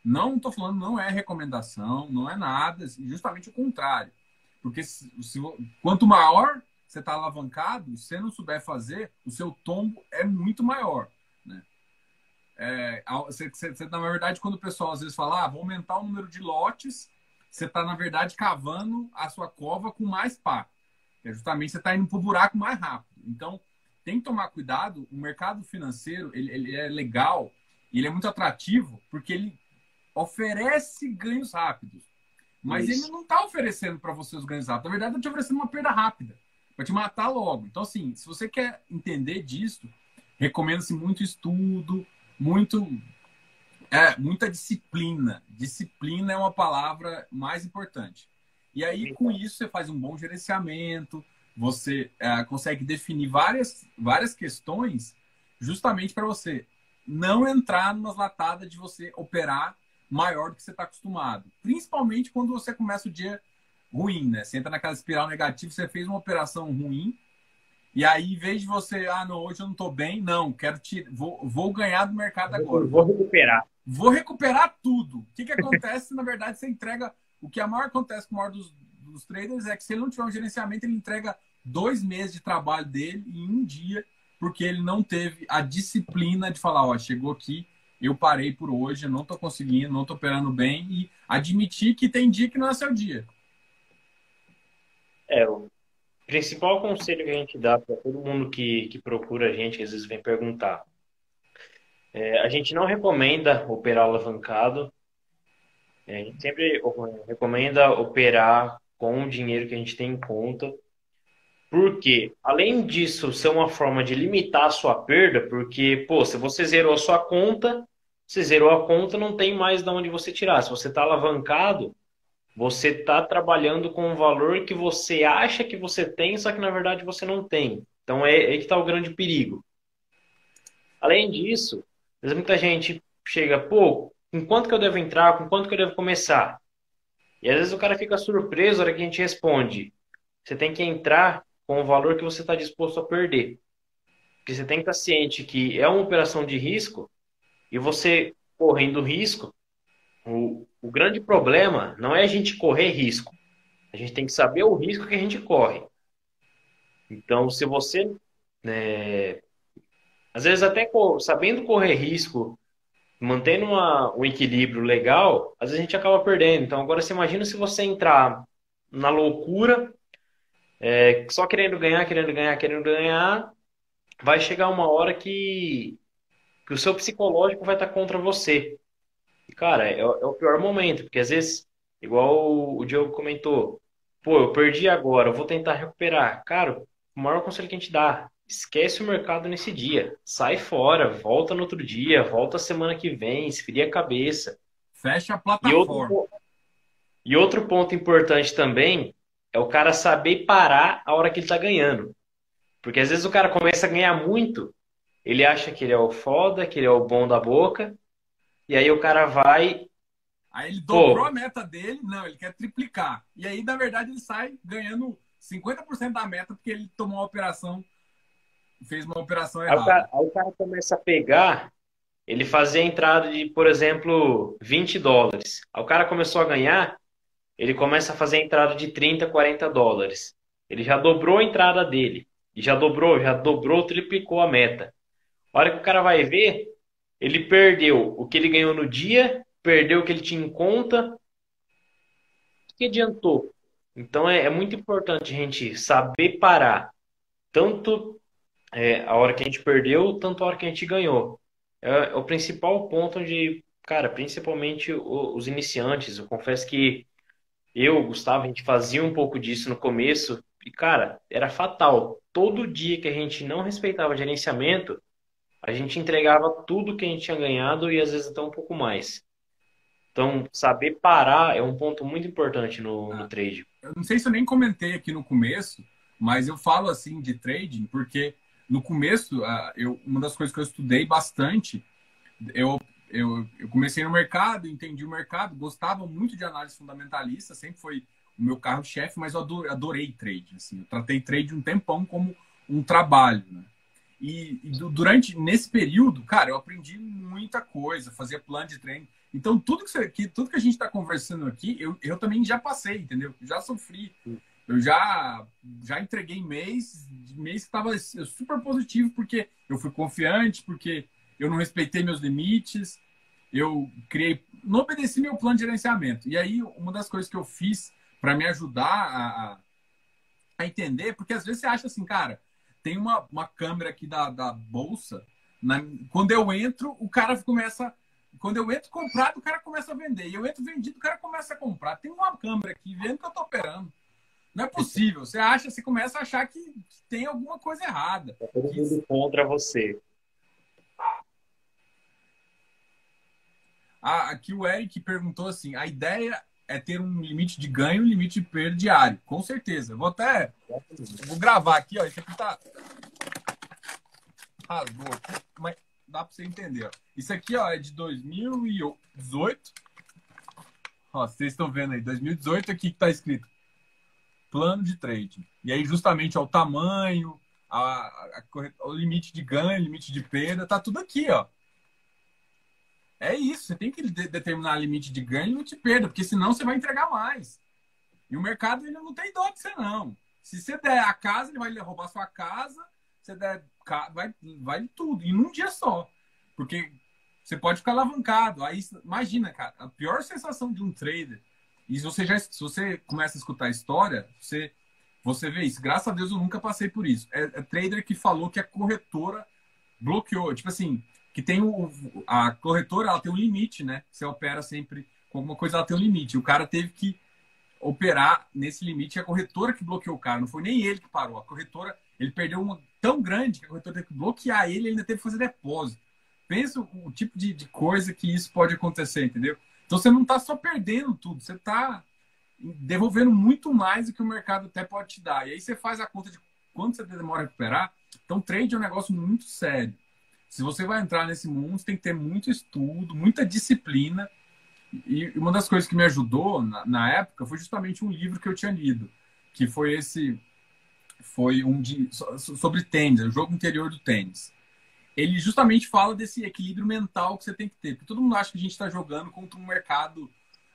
Não estou falando, não é recomendação, não é nada, justamente o contrário. Porque se, se quanto maior você está alavancado, se você não souber fazer, o seu tombo é muito maior. Né? É, você, você, na verdade, quando o pessoal às vezes fala, ah, vou aumentar o número de lotes, você está, na verdade, cavando a sua cova com mais pá. É justamente você está indo para o buraco mais rápido. Então, tem que tomar cuidado. O mercado financeiro ele, ele é legal ele é muito atrativo porque ele oferece ganhos rápidos. Mas Isso. ele não está oferecendo para você os ganhos rápidos. Na verdade, está te oferecendo uma perda rápida para te matar logo. Então, assim, se você quer entender disso, recomenda-se muito estudo, muito é, muita disciplina. Disciplina é uma palavra mais importante. E aí, com isso, você faz um bom gerenciamento, você é, consegue definir várias, várias questões justamente para você não entrar numa latada de você operar maior do que você está acostumado. Principalmente quando você começa o dia ruim, né? Você entra naquela espiral negativa, você fez uma operação ruim, e aí, em vez de você, ah, não, hoje eu não estou bem, não, quero te, vou, vou ganhar do mercado agora. Vou recuperar. Vou recuperar tudo. O que, que acontece? <laughs> na verdade, você entrega. O que a maior acontece com o maior dos, dos traders é que se ele não tiver um gerenciamento, ele entrega dois meses de trabalho dele em um dia, porque ele não teve a disciplina de falar, ó, chegou aqui, eu parei por hoje, não estou conseguindo, não estou operando bem, e admitir que tem dia que não é seu dia. É, o principal conselho que a gente dá para todo mundo que, que procura a gente, que às vezes vem perguntar, é, a gente não recomenda operar alavancado, é, a gente sempre recomenda operar com o dinheiro que a gente tem em conta, porque, além disso, ser uma forma de limitar a sua perda, porque, pô, se você zerou a sua conta, você zerou a conta, não tem mais de onde você tirar. Se você está alavancado, você está trabalhando com um valor que você acha que você tem, só que na verdade você não tem. Então é aí que está o grande perigo. Além disso, muita gente chega, pô, com quanto que eu devo entrar, com quanto que eu devo começar? E às vezes o cara fica surpreso na hora que a gente responde. Você tem que entrar com o valor que você está disposto a perder. Porque você tem que estar ciente que é uma operação de risco e você correndo risco, o, o grande problema não é a gente correr risco. A gente tem que saber o risco que a gente corre. Então, se você, né, às vezes até sabendo correr risco, mantendo uma, um equilíbrio legal, às vezes a gente acaba perdendo. Então, agora você imagina se você entrar na loucura, é, só querendo ganhar, querendo ganhar, querendo ganhar, vai chegar uma hora que, que o seu psicológico vai estar contra você. Cara, é, é, o pior momento, porque às vezes, igual o Diogo comentou, pô, eu perdi agora, eu vou tentar recuperar. Cara, o maior conselho que a gente dá, esquece o mercado nesse dia. Sai fora, volta no outro dia, volta semana que vem, esfria a cabeça. Fecha a plataforma. E outro, e outro ponto importante também é o cara saber parar a hora que ele tá ganhando. Porque às vezes o cara começa a ganhar muito, ele acha que ele é o foda, que ele é o bom da boca, e aí o cara vai. Aí ele dobrou Pô. a meta dele, não, ele quer triplicar. E aí, na verdade, ele sai ganhando 50% da meta porque ele tomou uma operação, fez uma operação errada. Aí o cara, aí o cara começa a pegar, ele fazia a entrada de, por exemplo, 20 dólares. Aí o cara começou a ganhar, ele começa a fazer a entrada de 30, 40 dólares. Ele já dobrou a entrada dele. E já dobrou, já dobrou, triplicou a meta. A hora que o cara vai ver, ele perdeu o que ele ganhou no dia, perdeu o que ele tinha em conta. O que adiantou? Então é, é muito importante a gente saber parar. Tanto é, a hora que a gente perdeu, tanto a hora que a gente ganhou. É, é o principal ponto onde, cara, principalmente o, os iniciantes, eu confesso que eu, Gustavo, a gente fazia um pouco disso no começo e, cara, era fatal. Todo dia que a gente não respeitava gerenciamento, a gente entregava tudo que a gente tinha ganhado e às vezes até um pouco mais. Então, saber parar é um ponto muito importante no, no trade. Eu não sei se eu nem comentei aqui no começo, mas eu falo assim de trading porque no começo, ah, eu, uma das coisas que eu estudei bastante, eu, eu, eu comecei no mercado, entendi o mercado, gostava muito de análise fundamentalista, sempre foi o meu carro-chefe, mas eu adorei, adorei trade. Assim, eu tratei trade um tempão como um trabalho. Né? E, e, durante nesse período, cara, eu aprendi muita coisa, fazia plano de treino. Então, tudo que, você, que, tudo que a gente está conversando aqui, eu, eu também já passei, entendeu? Já sofri. Eu já, já entreguei mês, mês que estava super positivo, porque eu fui confiante, porque eu não respeitei meus limites, eu criei, não obedeci meu plano de gerenciamento. E aí, uma das coisas que eu fiz para me ajudar a, a entender, porque às vezes você acha assim, cara, tem uma, uma câmera aqui da, da bolsa, na, quando eu entro, o cara começa. Quando eu entro comprado, o cara começa a vender. E eu entro vendido, o cara começa a comprar. Tem uma câmera aqui vendo que eu tô operando. Não é possível. Você acha, você começa a achar que, que tem alguma coisa errada. Tá todo mundo contra você. Ah, aqui o Eric perguntou assim: a ideia é ter um limite de ganho e um limite de perda diário. Com certeza. vou até. Vou gravar aqui, ó. Isso aqui tá. Rasgou aqui, mas dá para você entender. Ó. Isso aqui, ó, é de 2018. Ó, vocês estão vendo aí, 2018 aqui que tá escrito plano de trade. E aí, justamente, ó, o tamanho, a, a, a, o limite de ganho, limite de perda, tá tudo aqui, ó. É isso, você tem que de determinar limite de ganho e limite de perda, porque senão você vai entregar mais. E o mercado ele não tem dó de você, não. Se você der a casa, ele vai roubar sua casa, você der, vai, vai tudo, e num dia só. Porque você pode ficar alavancado. Aí, imagina, cara, a pior sensação de um trader, e se você já se você começa a escutar a história, você, você vê isso. Graças a Deus eu nunca passei por isso. É, é trader que falou que a corretora bloqueou. Tipo assim, que tem o, a corretora ela tem um limite, né? Você opera sempre com alguma coisa, ela tem um limite. O cara teve que operar nesse limite. A corretora que bloqueou o cara, não foi nem ele que parou. A corretora, ele perdeu uma tão grande que a corretora teve que bloquear ele, ele ainda teve que fazer depósito. Pensa o, o tipo de, de, coisa que isso pode acontecer, entendeu? Então você não está só perdendo tudo, você está devolvendo muito mais do que o mercado até pode te dar. E aí você faz a conta de quanto você demora a recuperar. Então, trade é um negócio muito sério. Se você vai entrar nesse mundo, você tem que ter muito estudo, muita disciplina. E uma das coisas que me ajudou na, na época foi justamente um livro que eu tinha lido, que foi esse, foi um de sobre tênis, o jogo interior do tênis. Ele justamente fala desse equilíbrio mental que você tem que ter. Porque todo mundo acha que a gente está jogando contra um mercado,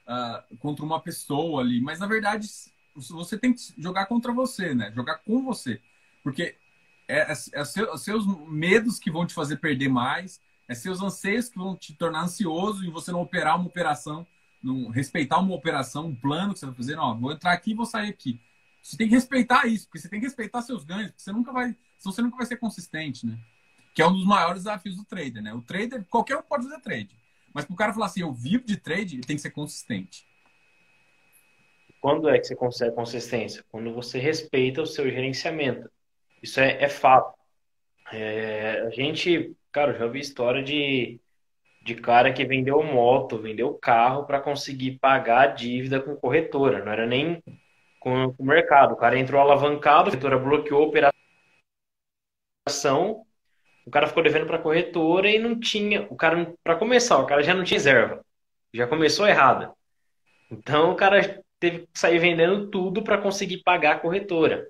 uh, contra uma pessoa ali, mas na verdade você tem que jogar contra você, né? Jogar com você, porque é, é, é seu, seus medos que vão te fazer perder mais, é seus anseios que vão te tornar ansioso e você não operar uma operação, não respeitar uma operação, um plano que você vai fazer. Não, vou entrar aqui e vou sair aqui. Você tem que respeitar isso, porque você tem que respeitar seus ganhos, porque você nunca vai, senão você nunca vai ser consistente, né? Que é um dos maiores desafios do trader, né? O trader, qualquer um pode fazer trade. Mas para o cara falar assim, eu vivo de trade, ele tem que ser consistente. Quando é que você consegue consistência? Quando você respeita o seu gerenciamento. Isso é, é fato. É, a gente, cara, já vi história de, de cara que vendeu moto, vendeu carro para conseguir pagar a dívida com corretora. Não era nem com, com o mercado. O cara entrou alavancado, a corretora bloqueou a operação, o cara ficou devendo para a corretora e não tinha. O cara, para começar, o cara já não tinha reserva. Já começou errada. Então o cara teve que sair vendendo tudo para conseguir pagar a corretora.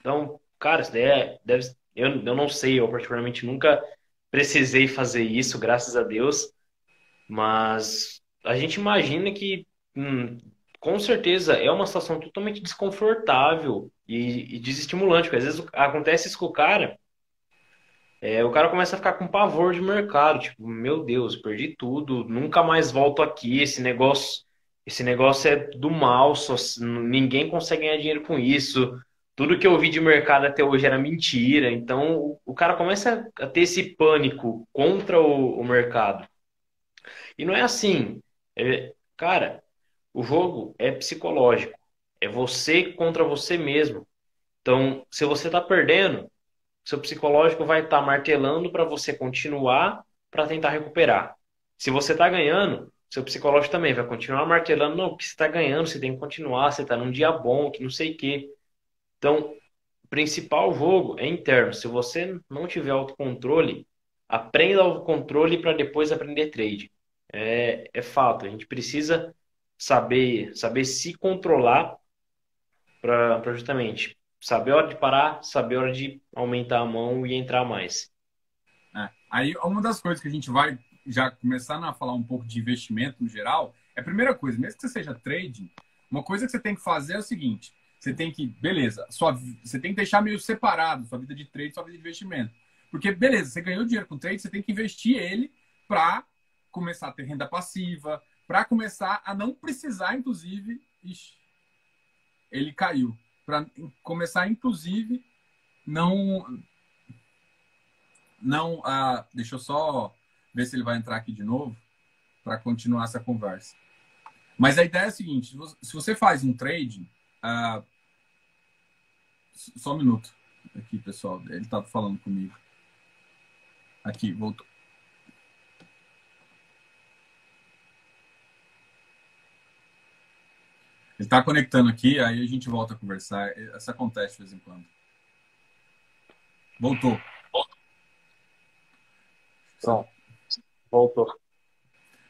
Então, Cara, isso daí é, deve, eu, eu não sei, eu particularmente nunca precisei fazer isso, graças a Deus, mas a gente imagina que, hum, com certeza, é uma situação totalmente desconfortável e, e desestimulante, porque às vezes acontece isso com o cara, é, o cara começa a ficar com pavor de mercado, tipo, meu Deus, perdi tudo, nunca mais volto aqui, esse negócio, esse negócio é do mal, só, ninguém consegue ganhar dinheiro com isso, tudo que eu vi de mercado até hoje era mentira. Então o cara começa a ter esse pânico contra o, o mercado. E não é assim. É, cara, o jogo é psicológico. É você contra você mesmo. Então, se você está perdendo, seu psicológico vai estar tá martelando para você continuar para tentar recuperar. Se você está ganhando, seu psicológico também vai continuar martelando, não, porque você está ganhando, você tem que continuar, você está num dia bom, que não sei o quê. Então, o principal jogo é interno. Se você não tiver autocontrole, aprenda autocontrole para depois aprender trade. É, é fato, a gente precisa saber, saber se controlar para justamente saber a hora de parar, saber a hora de aumentar a mão e entrar mais. É. Aí, uma das coisas que a gente vai já começando a falar um pouco de investimento no geral, é a primeira coisa, mesmo que você seja trading, uma coisa que você tem que fazer é o seguinte: você tem que, beleza, sua, você tem que deixar meio separado sua vida de trade e sua vida de investimento. Porque, beleza, você ganhou dinheiro com trade, você tem que investir ele para começar a ter renda passiva, para começar a não precisar, inclusive. Ixi, ele caiu. Para começar, inclusive, não. Não. Ah, deixa eu só ver se ele vai entrar aqui de novo para continuar essa conversa. Mas a ideia é a seguinte: se você faz um trade, uh, só um minuto aqui, pessoal. Ele está falando comigo. Aqui, voltou. Ele está conectando aqui, aí a gente volta a conversar. Isso acontece de vez em quando. Voltou. Pronto. Voltou.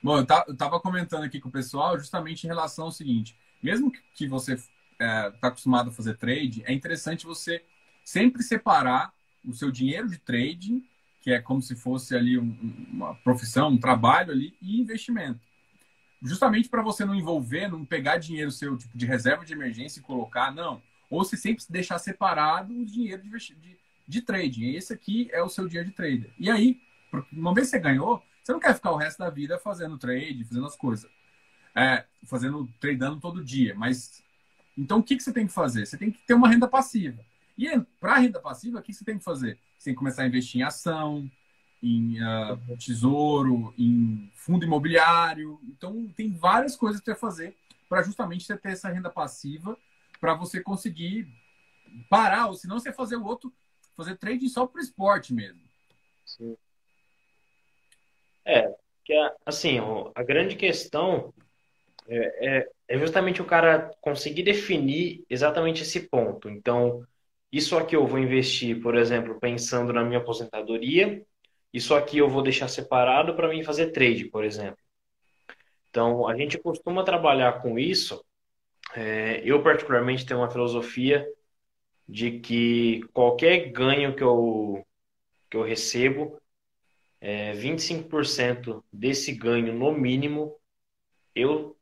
Bom, eu estava comentando aqui com o pessoal justamente em relação ao seguinte: mesmo que você está é, tá acostumado a fazer trade, é interessante você sempre separar o seu dinheiro de trading, que é como se fosse ali um, uma profissão, um trabalho ali, e investimento. Justamente para você não envolver, não pegar dinheiro seu tipo de reserva de emergência e colocar, não. Ou se sempre deixar separado o dinheiro de, de, de trading. Esse aqui é o seu dinheiro de trader. E aí, uma vez que você ganhou, você não quer ficar o resto da vida fazendo trade, fazendo as coisas. É, fazendo, tradando todo dia. Mas, então, o que, que você tem que fazer? Você tem que ter uma renda passiva. E para renda passiva, o que você tem que fazer? Você tem que começar a investir em ação, em uh, tesouro, em fundo imobiliário. Então, tem várias coisas que você fazer para justamente você ter essa renda passiva para você conseguir parar, ou se não você fazer o outro, fazer trading só para esporte mesmo. Sim. É, que assim, a grande questão é, é, é justamente o cara conseguir definir exatamente esse ponto. Então, isso aqui eu vou investir, por exemplo, pensando na minha aposentadoria, isso aqui eu vou deixar separado para mim fazer trade, por exemplo. Então, a gente costuma trabalhar com isso. É, eu, particularmente, tenho uma filosofia de que qualquer ganho que eu, que eu recebo, é, 25% desse ganho, no mínimo, eu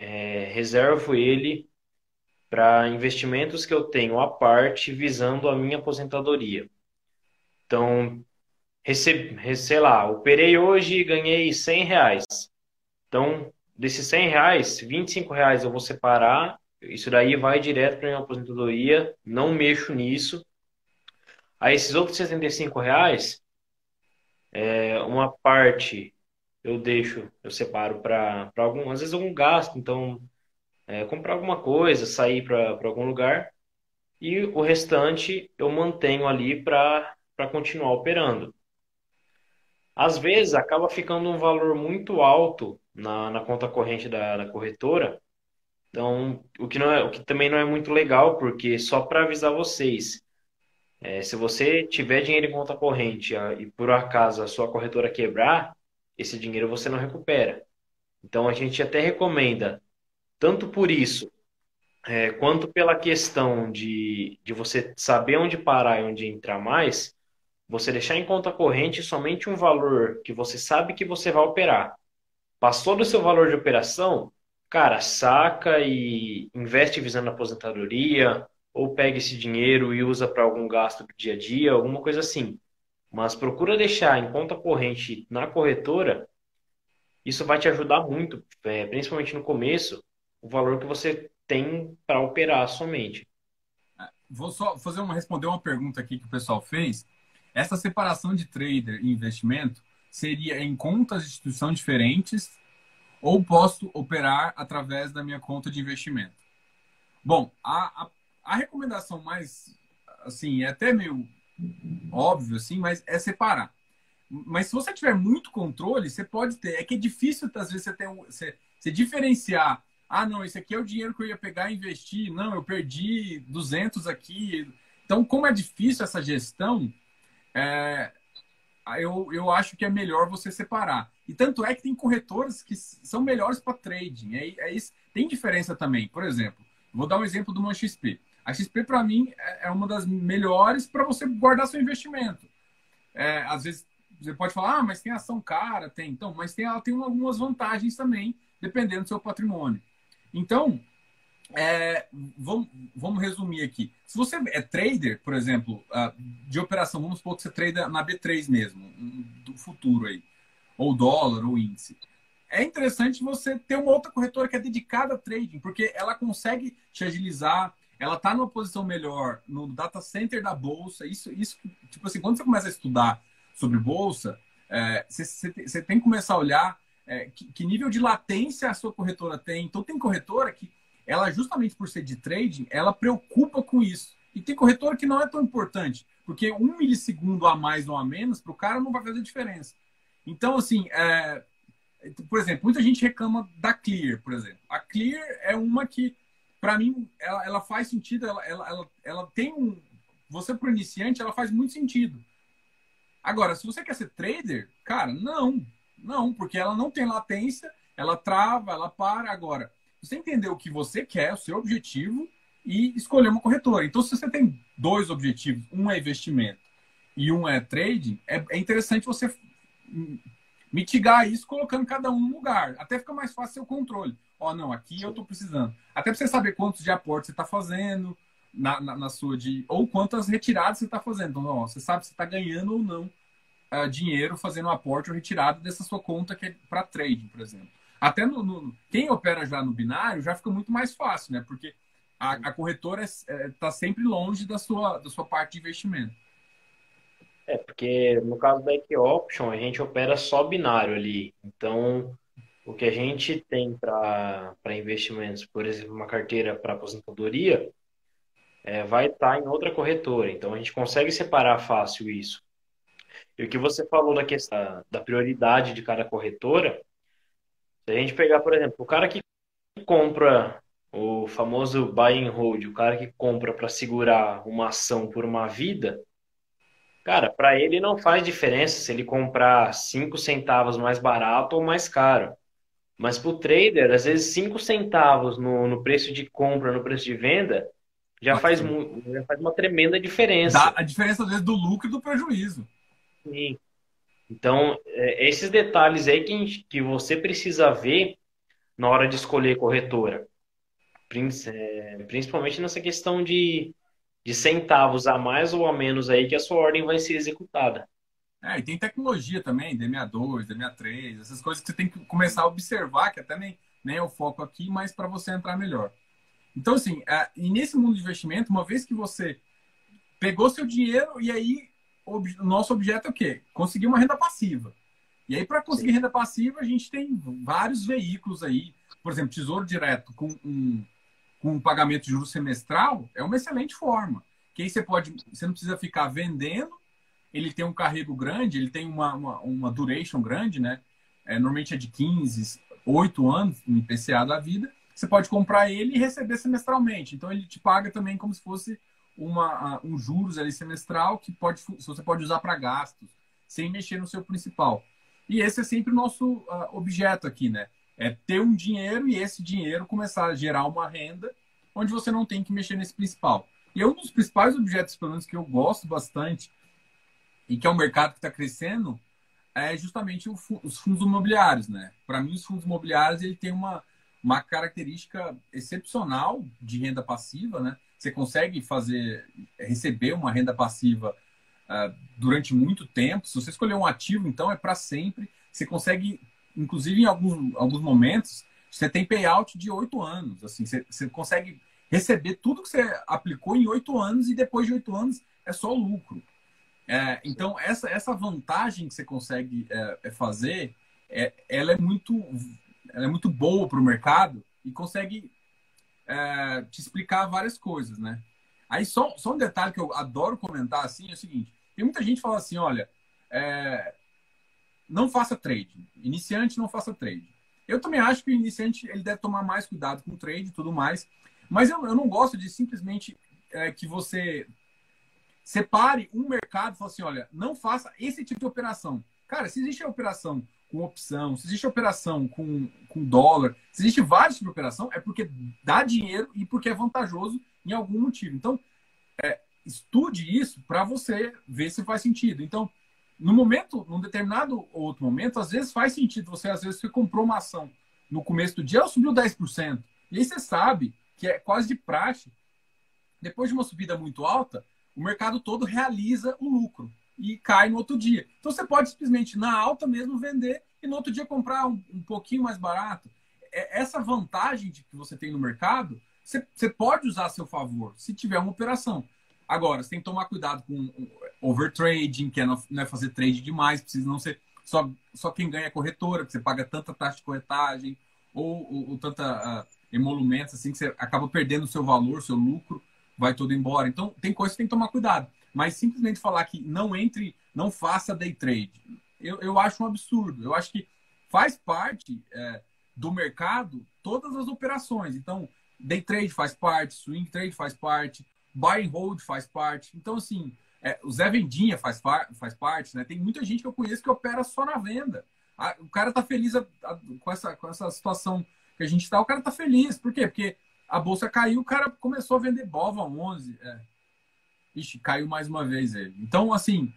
é, reservo ele para investimentos que eu tenho à parte visando a minha aposentadoria. Então, recebi, sei lá, operei hoje e ganhei 100 reais. Então, desses 100 reais, 25 reais eu vou separar, isso daí vai direto para minha aposentadoria, não mexo nisso. Aí esses outros 65 reais, é, uma parte eu deixo, eu separo para algum, às vezes algum gasto, então é, comprar alguma coisa, sair para algum lugar, e o restante eu mantenho ali para continuar operando. Às vezes acaba ficando um valor muito alto na, na conta corrente da, da corretora, então o que, não é, o que também não é muito legal, porque só para avisar vocês, é, se você tiver dinheiro em conta corrente ah, e por acaso a sua corretora quebrar, esse dinheiro você não recupera. Então a gente até recomenda, tanto por isso, é, quanto pela questão de, de você saber onde parar e onde entrar mais, você deixar em conta corrente somente um valor que você sabe que você vai operar. Passou do seu valor de operação, cara, saca e investe visando a aposentadoria, ou pega esse dinheiro e usa para algum gasto do dia a dia, alguma coisa assim. Mas procura deixar em conta corrente na corretora, isso vai te ajudar muito, é, principalmente no começo, o valor que você tem para operar somente. É, vou só fazer uma responder uma pergunta aqui que o pessoal fez. Essa separação de trader e investimento seria em contas de instituição diferentes ou posso operar através da minha conta de investimento? Bom, a, a a recomendação mais, assim, é até meio óbvio, assim, mas é separar. Mas se você tiver muito controle, você pode ter. É que é difícil, às vezes, você, ter, você, você diferenciar. Ah, não, esse aqui é o dinheiro que eu ia pegar e investir. Não, eu perdi 200 aqui. Então, como é difícil essa gestão, é, eu, eu acho que é melhor você separar. E tanto é que tem corretoras que são melhores para trading. É, é isso. Tem diferença também. Por exemplo, vou dar um exemplo de uma XP. A XP, para mim, é, é uma das melhores para você guardar seu investimento. É, às vezes você pode falar, ah, mas tem ação cara, tem. Então, mas tem, ela tem algumas vantagens também, dependendo do seu patrimônio. Então, é, vamos, vamos resumir aqui. Se você é trader, por exemplo, uh, de operação, vamos supor que você trade na B3 mesmo, do futuro aí, ou dólar, ou índice. É interessante você ter uma outra corretora que é dedicada a trading, porque ela consegue te agilizar, ela está numa posição melhor no data center da bolsa. Isso, isso, tipo assim, quando você começa a estudar sobre bolsa, é, você, você, tem que começar a olhar é, que, que, nível de latência a sua corretora tem. Então, tem corretora que, ela justamente por ser de trading, ela preocupa com isso. E tem corretora que não é tão importante, porque um milissegundo a mais ou a menos, para o cara não vai fazer diferença. Então, assim, é, por exemplo, muita gente reclama da Clear, por exemplo. A Clear é uma que, para mim, ela, ela, faz sentido, ela, ela, ela, ela tem um. Você, para iniciante, ela faz muito sentido. Agora, se você quer ser trader, cara, não. Não, porque ela não tem latência, ela trava, ela para. Agora, você entender o que você quer, o seu objetivo, e escolher uma corretora. Então, se você tem dois objetivos, um é investimento e um é trading, é, é interessante você mitigar isso colocando cada um no lugar. Até fica mais fácil seu controle. Ó, oh, não, aqui eu estou precisando. Até para você saber quantos de aporte você está fazendo, na, na, na, sua de ou quantas retiradas você está fazendo. Então, ó, você sabe se está ganhando ou não uh, dinheiro fazendo um aporte ou retirada dessa sua conta que é para trading, por exemplo. Até no, no, quem opera já no binário já fica muito mais fácil, né? Porque a, a corretora está é, é, tá sempre longe da sua, da sua parte de investimento. É, porque no caso da Equioption, a gente opera só binário ali. Então, o que a gente tem para investimentos, por exemplo, uma carteira para aposentadoria, é, vai estar tá em outra corretora. Então a gente consegue separar fácil isso. E o que você falou da questão da prioridade de cada corretora, se a gente pegar, por exemplo, o cara que compra o famoso buy and hold, o cara que compra para segurar uma ação por uma vida, cara, para ele não faz diferença se ele comprar 5 centavos mais barato ou mais caro. Mas para o trader, às vezes 5 centavos no, no preço de compra, no preço de venda, já faz, já faz uma tremenda diferença. Dá a diferença, às vezes, do lucro e do prejuízo. Sim. Então, é, esses detalhes aí que, que você precisa ver na hora de escolher corretora. É, principalmente nessa questão de, de centavos a mais ou a menos aí que a sua ordem vai ser executada. É, e tem tecnologia também, DMA2, DMA3, essas coisas que você tem que começar a observar, que até nem, nem é o foco aqui, mas para você entrar melhor. Então, assim, é, e nesse mundo de investimento, uma vez que você pegou seu dinheiro e aí o nosso objeto é o quê? Conseguir uma renda passiva. E aí, para conseguir Sim. renda passiva, a gente tem vários veículos aí. Por exemplo, Tesouro Direto com um, com um pagamento de juros semestral é uma excelente forma. Que aí você pode, você não precisa ficar vendendo, ele tem um carrego grande, ele tem uma, uma, uma duration grande, né? É, normalmente é de 15, 8 anos no IPCA da vida você pode comprar ele e receber semestralmente. Então ele te paga também como se fosse uma, um juros ali semestral que pode, você pode usar para gastos, sem mexer no seu principal. E esse é sempre o nosso uh, objeto aqui, né? É ter um dinheiro e esse dinheiro começar a gerar uma renda onde você não tem que mexer nesse principal. E é um dos principais objetos, pelo menos, que eu gosto bastante e que é um mercado que está crescendo, é justamente os fundos imobiliários, né? Para mim, os fundos imobiliários ele tem uma, uma característica excepcional de renda passiva, né? Você consegue fazer, receber uma renda passiva uh, durante muito tempo. Se você escolher um ativo, então é para sempre. Você consegue, inclusive em alguns, alguns momentos, você tem payout de oito anos. Assim, você, você consegue receber tudo que você aplicou em oito anos e depois de oito anos é só lucro. É, então, essa, essa vantagem que você consegue é, é fazer, é, ela é muito ela é muito boa para o mercado e consegue é, te explicar várias coisas, né? Aí só, só um detalhe que eu adoro comentar assim é o seguinte: tem muita gente que fala assim, olha, é, não faça trade. Iniciante, não faça trade. Eu também acho que o iniciante ele deve tomar mais cuidado com o trade e tudo mais. Mas eu, eu não gosto de simplesmente é, que você separe um mercado e fale assim, olha, não faça esse tipo de operação. Cara, se existe a operação com opção, se existe operação com, com dólar, se existe vários tipos de operação, é porque dá dinheiro e porque é vantajoso em algum motivo. Então, é, estude isso para você ver se faz sentido. Então, no momento, num determinado outro momento, às vezes faz sentido. Você, às vezes, você comprou uma ação no começo do dia, ela subiu 10%. E aí você sabe que é quase de praxe. Depois de uma subida muito alta, o mercado todo realiza o lucro e cai no outro dia. Então você pode simplesmente, na alta mesmo, vender e no outro dia comprar um, um pouquinho mais barato. É, essa vantagem de que você tem no mercado, você, pode usar a seu favor, se tiver uma operação. Agora, você tem que tomar cuidado com overtrading, que é não, é fazer trade demais, precisa não ser só, só quem ganha é corretora, que você paga tanta taxa de corretagem, ou, ou, ou tanta uh, emolumentos, assim, que você acaba perdendo o seu valor, seu lucro, vai todo embora. Então, tem coisas que tem que tomar cuidado. Mas simplesmente falar que não entre, não faça day trade, eu, eu acho um absurdo. Eu acho que faz parte é, do mercado todas as operações. Então, day trade faz parte, swing trade faz parte, buy and hold faz parte. Então, assim, é, o Zé Vendinha faz, faz parte, né? Tem muita gente que eu conheço que opera só na venda. A, o cara tá feliz a, a, com, essa, com essa situação que a gente está, o cara tá feliz. Por quê? Porque a bolsa caiu, o cara começou a vender Bova 11. É. Ixi, caiu mais uma vez ele. Então, assim,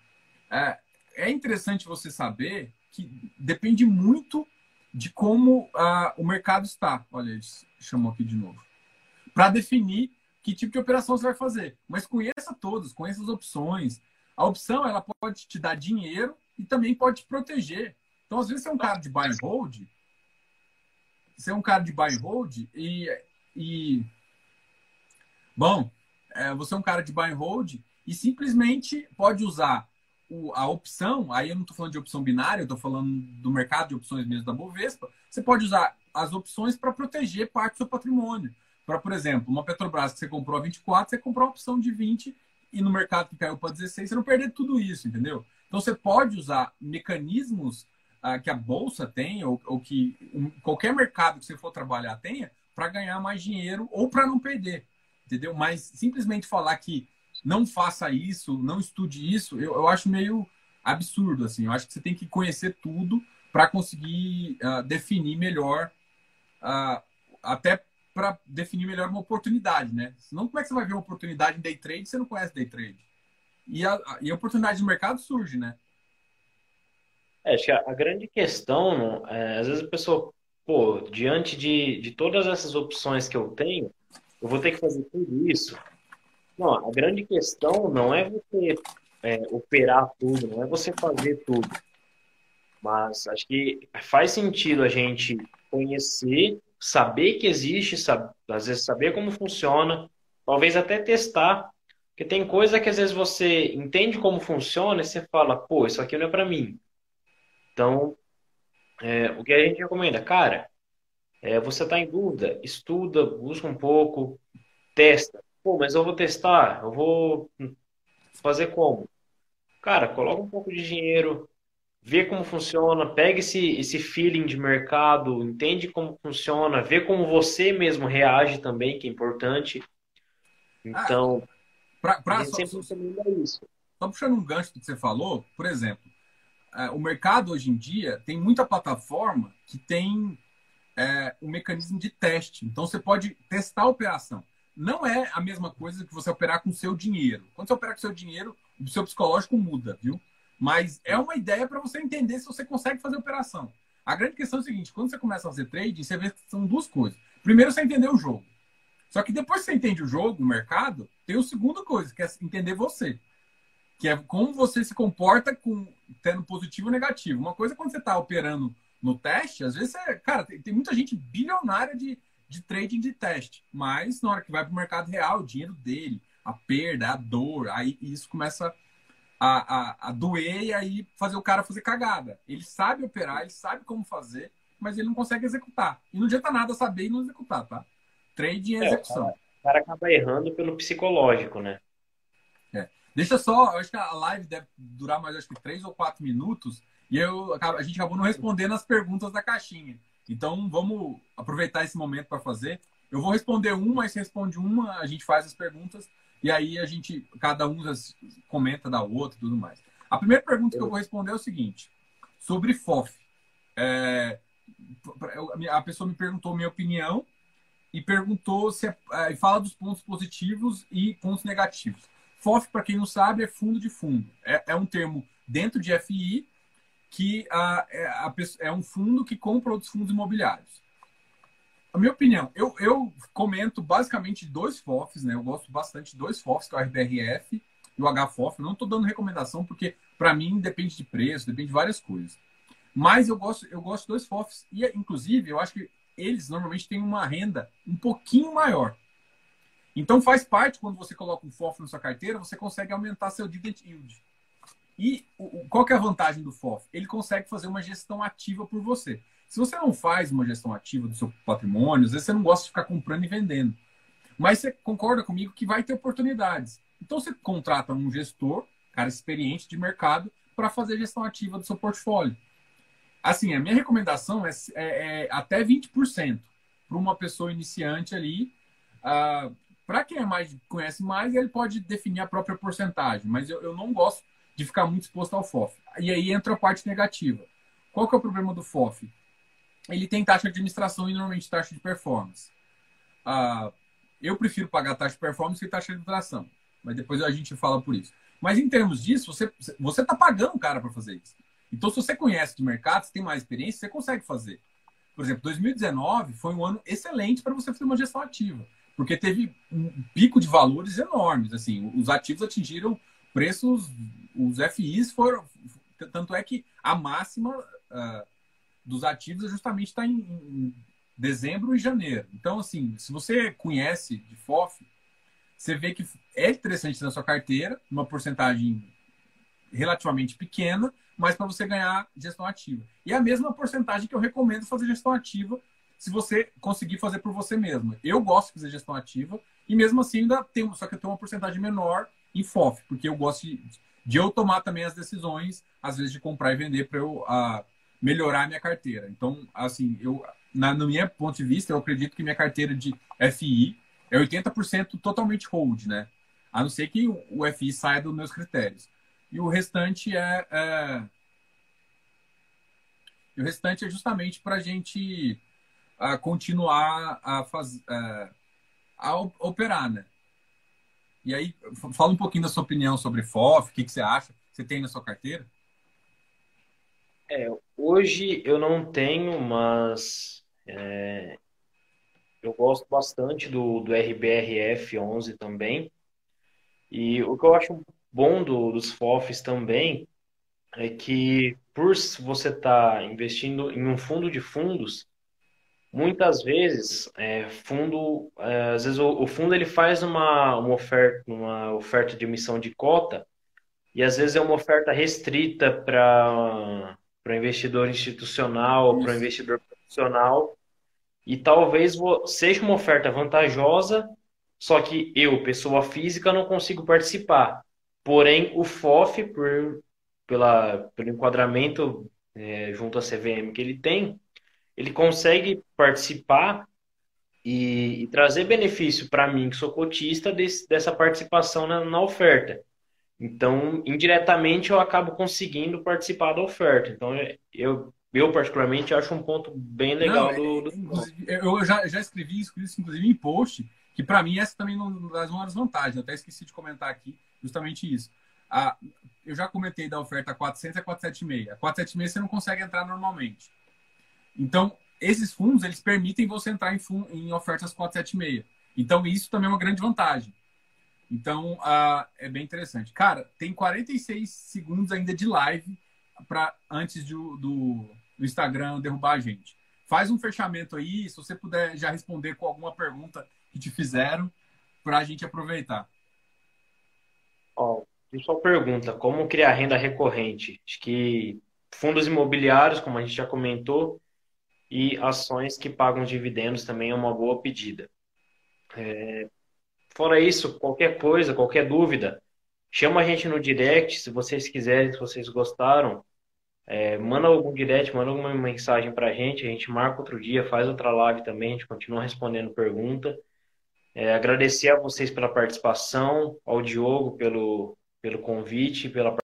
é, é interessante você saber que depende muito de como uh, o mercado está. Olha, ele chamou aqui de novo. Para definir que tipo de operação você vai fazer. Mas conheça todos, conheça as opções. A opção ela pode te dar dinheiro e também pode te proteger. Então, às vezes, você é um cara de buy and hold, você é um cara de buy and hold e, e bom, é, você é um cara de buy and hold e simplesmente pode usar o, a opção, aí eu não estou falando de opção binária, eu estou falando do mercado de opções mesmo da Bovespa, você pode usar as opções para proteger parte do seu patrimônio. Para, por exemplo, uma Petrobras que você comprou a 24, você comprou a opção de 20 e no mercado que caiu para 16, você não perder tudo isso, entendeu? Então você pode usar mecanismos ah, que a bolsa tem ou, ou que um, qualquer mercado que você for trabalhar tenha para ganhar mais dinheiro ou para não perder, entendeu? Mas simplesmente falar que não faça isso, não estude isso, eu, eu acho meio absurdo, assim. Eu acho que você tem que conhecer tudo para conseguir uh, definir melhor, uh, até para definir melhor uma oportunidade, né? Senão, como é que você vai ver uma oportunidade em day trade se você não conhece day trade? E a, e a oportunidade de mercado surge, né? É, acho que a, a grande questão, é, às vezes a pessoa, pô, diante de, de todas essas opções que eu tenho, eu vou ter que fazer tudo isso. Não, a grande questão não é você é, operar tudo, não é você fazer tudo. Mas acho que faz sentido a gente conhecer, saber que existe, sabe, às vezes saber como funciona, talvez até testar. Porque tem coisa que às vezes você entende como funciona e você fala, pô, isso aqui não é para mim. Então, é, o que a gente recomenda, cara, é, você está em dúvida, estuda, busca um pouco, testa. Pô, mas eu vou testar, eu vou fazer como? Cara, coloca um pouco de dinheiro, vê como funciona, pega esse, esse feeling de mercado, entende como funciona, vê como você mesmo reage também, que é importante. Então, ah, pra, pra, só, sempre só, isso. Só puxando um gancho do que você falou, por exemplo, é, o mercado hoje em dia tem muita plataforma que tem é, um mecanismo de teste. Então, você pode testar a operação não é a mesma coisa que você operar com seu dinheiro. Quando você opera com seu dinheiro, o seu psicológico muda, viu? Mas é uma ideia para você entender se você consegue fazer operação. A grande questão é o seguinte: quando você começa a fazer trading, você vê que são duas coisas. Primeiro, você entender o jogo. Só que depois que você entende o jogo, o mercado, tem a segunda coisa, que é entender você. Que é como você se comporta com tendo positivo ou negativo. Uma coisa é quando você está operando no teste, às vezes, você, cara, tem, tem muita gente bilionária de, de trading de teste. Mas na hora que vai para o mercado real, o dinheiro dele, a perda, a dor, aí isso começa a, a, a, doer e aí fazer o cara fazer cagada. Ele sabe operar, ele sabe como fazer, mas ele não consegue executar. E não adianta nada saber e não executar, tá? Trading é, é execução. Cara, o cara acaba errando pelo psicológico, né? Deixa só, eu acho que a live deve durar mais acho que três ou quatro minutos e eu, a gente acabou não respondendo as perguntas da caixinha. Então vamos aproveitar esse momento para fazer. Eu vou responder uma, mas responde uma, a gente faz as perguntas e aí a gente, cada um comenta da outra e tudo mais. A primeira pergunta que eu vou responder é o seguinte: sobre FOF. É, a pessoa me perguntou minha opinião e perguntou se é, é, fala dos pontos positivos e pontos negativos. FOF, para quem não sabe, é fundo de fundo. É, é um termo dentro de FI que a, é, a, é um fundo que compra outros fundos imobiliários. A minha opinião, eu, eu comento basicamente dois FOFs, né? Eu gosto bastante de dois FOFs, que é o RBRF e o HFOF. não estou dando recomendação porque, para mim, depende de preço, depende de várias coisas. Mas eu gosto, eu gosto de dois FOFs. E, inclusive, eu acho que eles normalmente têm uma renda um pouquinho maior. Então faz parte, quando você coloca um FOF na sua carteira, você consegue aumentar seu dividend yield. E o, qual que é a vantagem do FOF? Ele consegue fazer uma gestão ativa por você. Se você não faz uma gestão ativa do seu patrimônio, às vezes você não gosta de ficar comprando e vendendo. Mas você concorda comigo que vai ter oportunidades. Então você contrata um gestor, cara experiente de mercado, para fazer gestão ativa do seu portfólio. Assim, a minha recomendação é, é, é até 20% para uma pessoa iniciante ali. Uh, para quem é mais conhece mais, ele pode definir a própria porcentagem, mas eu, eu não gosto de ficar muito exposto ao FOF. E aí entra a parte negativa. Qual que é o problema do FOF? Ele tem taxa de administração e normalmente taxa de performance. Uh, eu prefiro pagar taxa de performance que taxa de administração, mas depois a gente fala por isso. Mas em termos disso, você está pagando o cara para fazer isso. Então, se você conhece de mercado, você tem mais experiência, você consegue fazer. Por exemplo, 2019 foi um ano excelente para você fazer uma gestão ativa, porque teve um pico de valores enormes. Assim, os ativos atingiram preços, os FIs foram. Tanto é que a máxima uh, dos ativos justamente está em, em, dezembro e janeiro. Então, assim, se você conhece de FOF, você vê que é interessante na sua carteira, uma porcentagem relativamente pequena, mas para você ganhar gestão ativa. E é a mesma porcentagem que eu recomendo fazer gestão ativa se você conseguir fazer por você mesmo. Eu gosto de fazer gestão ativa e mesmo assim ainda tenho, só que eu tenho uma porcentagem menor em FOF, porque eu gosto de, de eu tomar também as decisões, às vezes de comprar e vender para eu a, melhorar a minha carteira. Então, assim, eu na, no meu ponto de vista, eu acredito que minha carteira de FI é 80% totalmente hold, né? A não ser que o FI saia dos meus critérios e o restante é, é... E o restante é justamente para a gente a continuar a, faz, é, a operar, né? E aí, fala um pouquinho da sua opinião sobre FOF, o que, que você acha? Você tem na sua carteira? É, hoje eu não tenho, mas é, eu gosto bastante do, do RBRF 11 também. E o que eu acho bom do, dos FOFs também é que, por você estar tá investindo em um fundo de fundos, muitas vezes, é, fundo, é, às vezes o, o, fundo ele faz uma, uma, oferta, uma oferta de emissão de cota e às vezes é uma oferta restrita para para investidor institucional, para investidor profissional, e talvez seja uma oferta vantajosa, só que eu, pessoa física, não consigo participar. Porém, o FOF, por, pela, pelo enquadramento é, junto à CVM que ele tem, ele consegue participar e, e trazer benefício para mim, que sou cotista, desse, dessa participação na, na, oferta. Então, indiretamente, eu acabo conseguindo participar da oferta. Então, eu, eu particularmente, acho um ponto bem legal Não, do, do... Eu já, já escrevi isso, inclusive, em post, que para mim essa também é uma das maiores vantagens. Eu até esqueci de comentar aqui justamente isso. A, eu já comentei da oferta 400 a 476. A 476 você não consegue entrar normalmente. Então, esses fundos, eles permitem você entrar em, em ofertas 476. Então, isso também é uma grande vantagem. Então, uh, é bem interessante. Cara, tem 46 segundos ainda de live para antes do, do, do Instagram derrubar a gente. Faz um fechamento aí, se você puder já responder com alguma pergunta que te fizeram, para a gente aproveitar. Ó, só pergunta, como criar renda recorrente? Acho que fundos imobiliários, como a gente já comentou, e ações que pagam dividendos também é uma boa pedida. É... Fora isso, qualquer coisa, qualquer dúvida, chama a gente no direct, se vocês quiserem, se vocês gostaram, é, manda algum direct, manda alguma mensagem para a gente, a gente marca outro dia, faz outra live também, a gente continua respondendo pergunta. É, agradecer a vocês pela participação, ao Diogo pelo, pelo convite, pela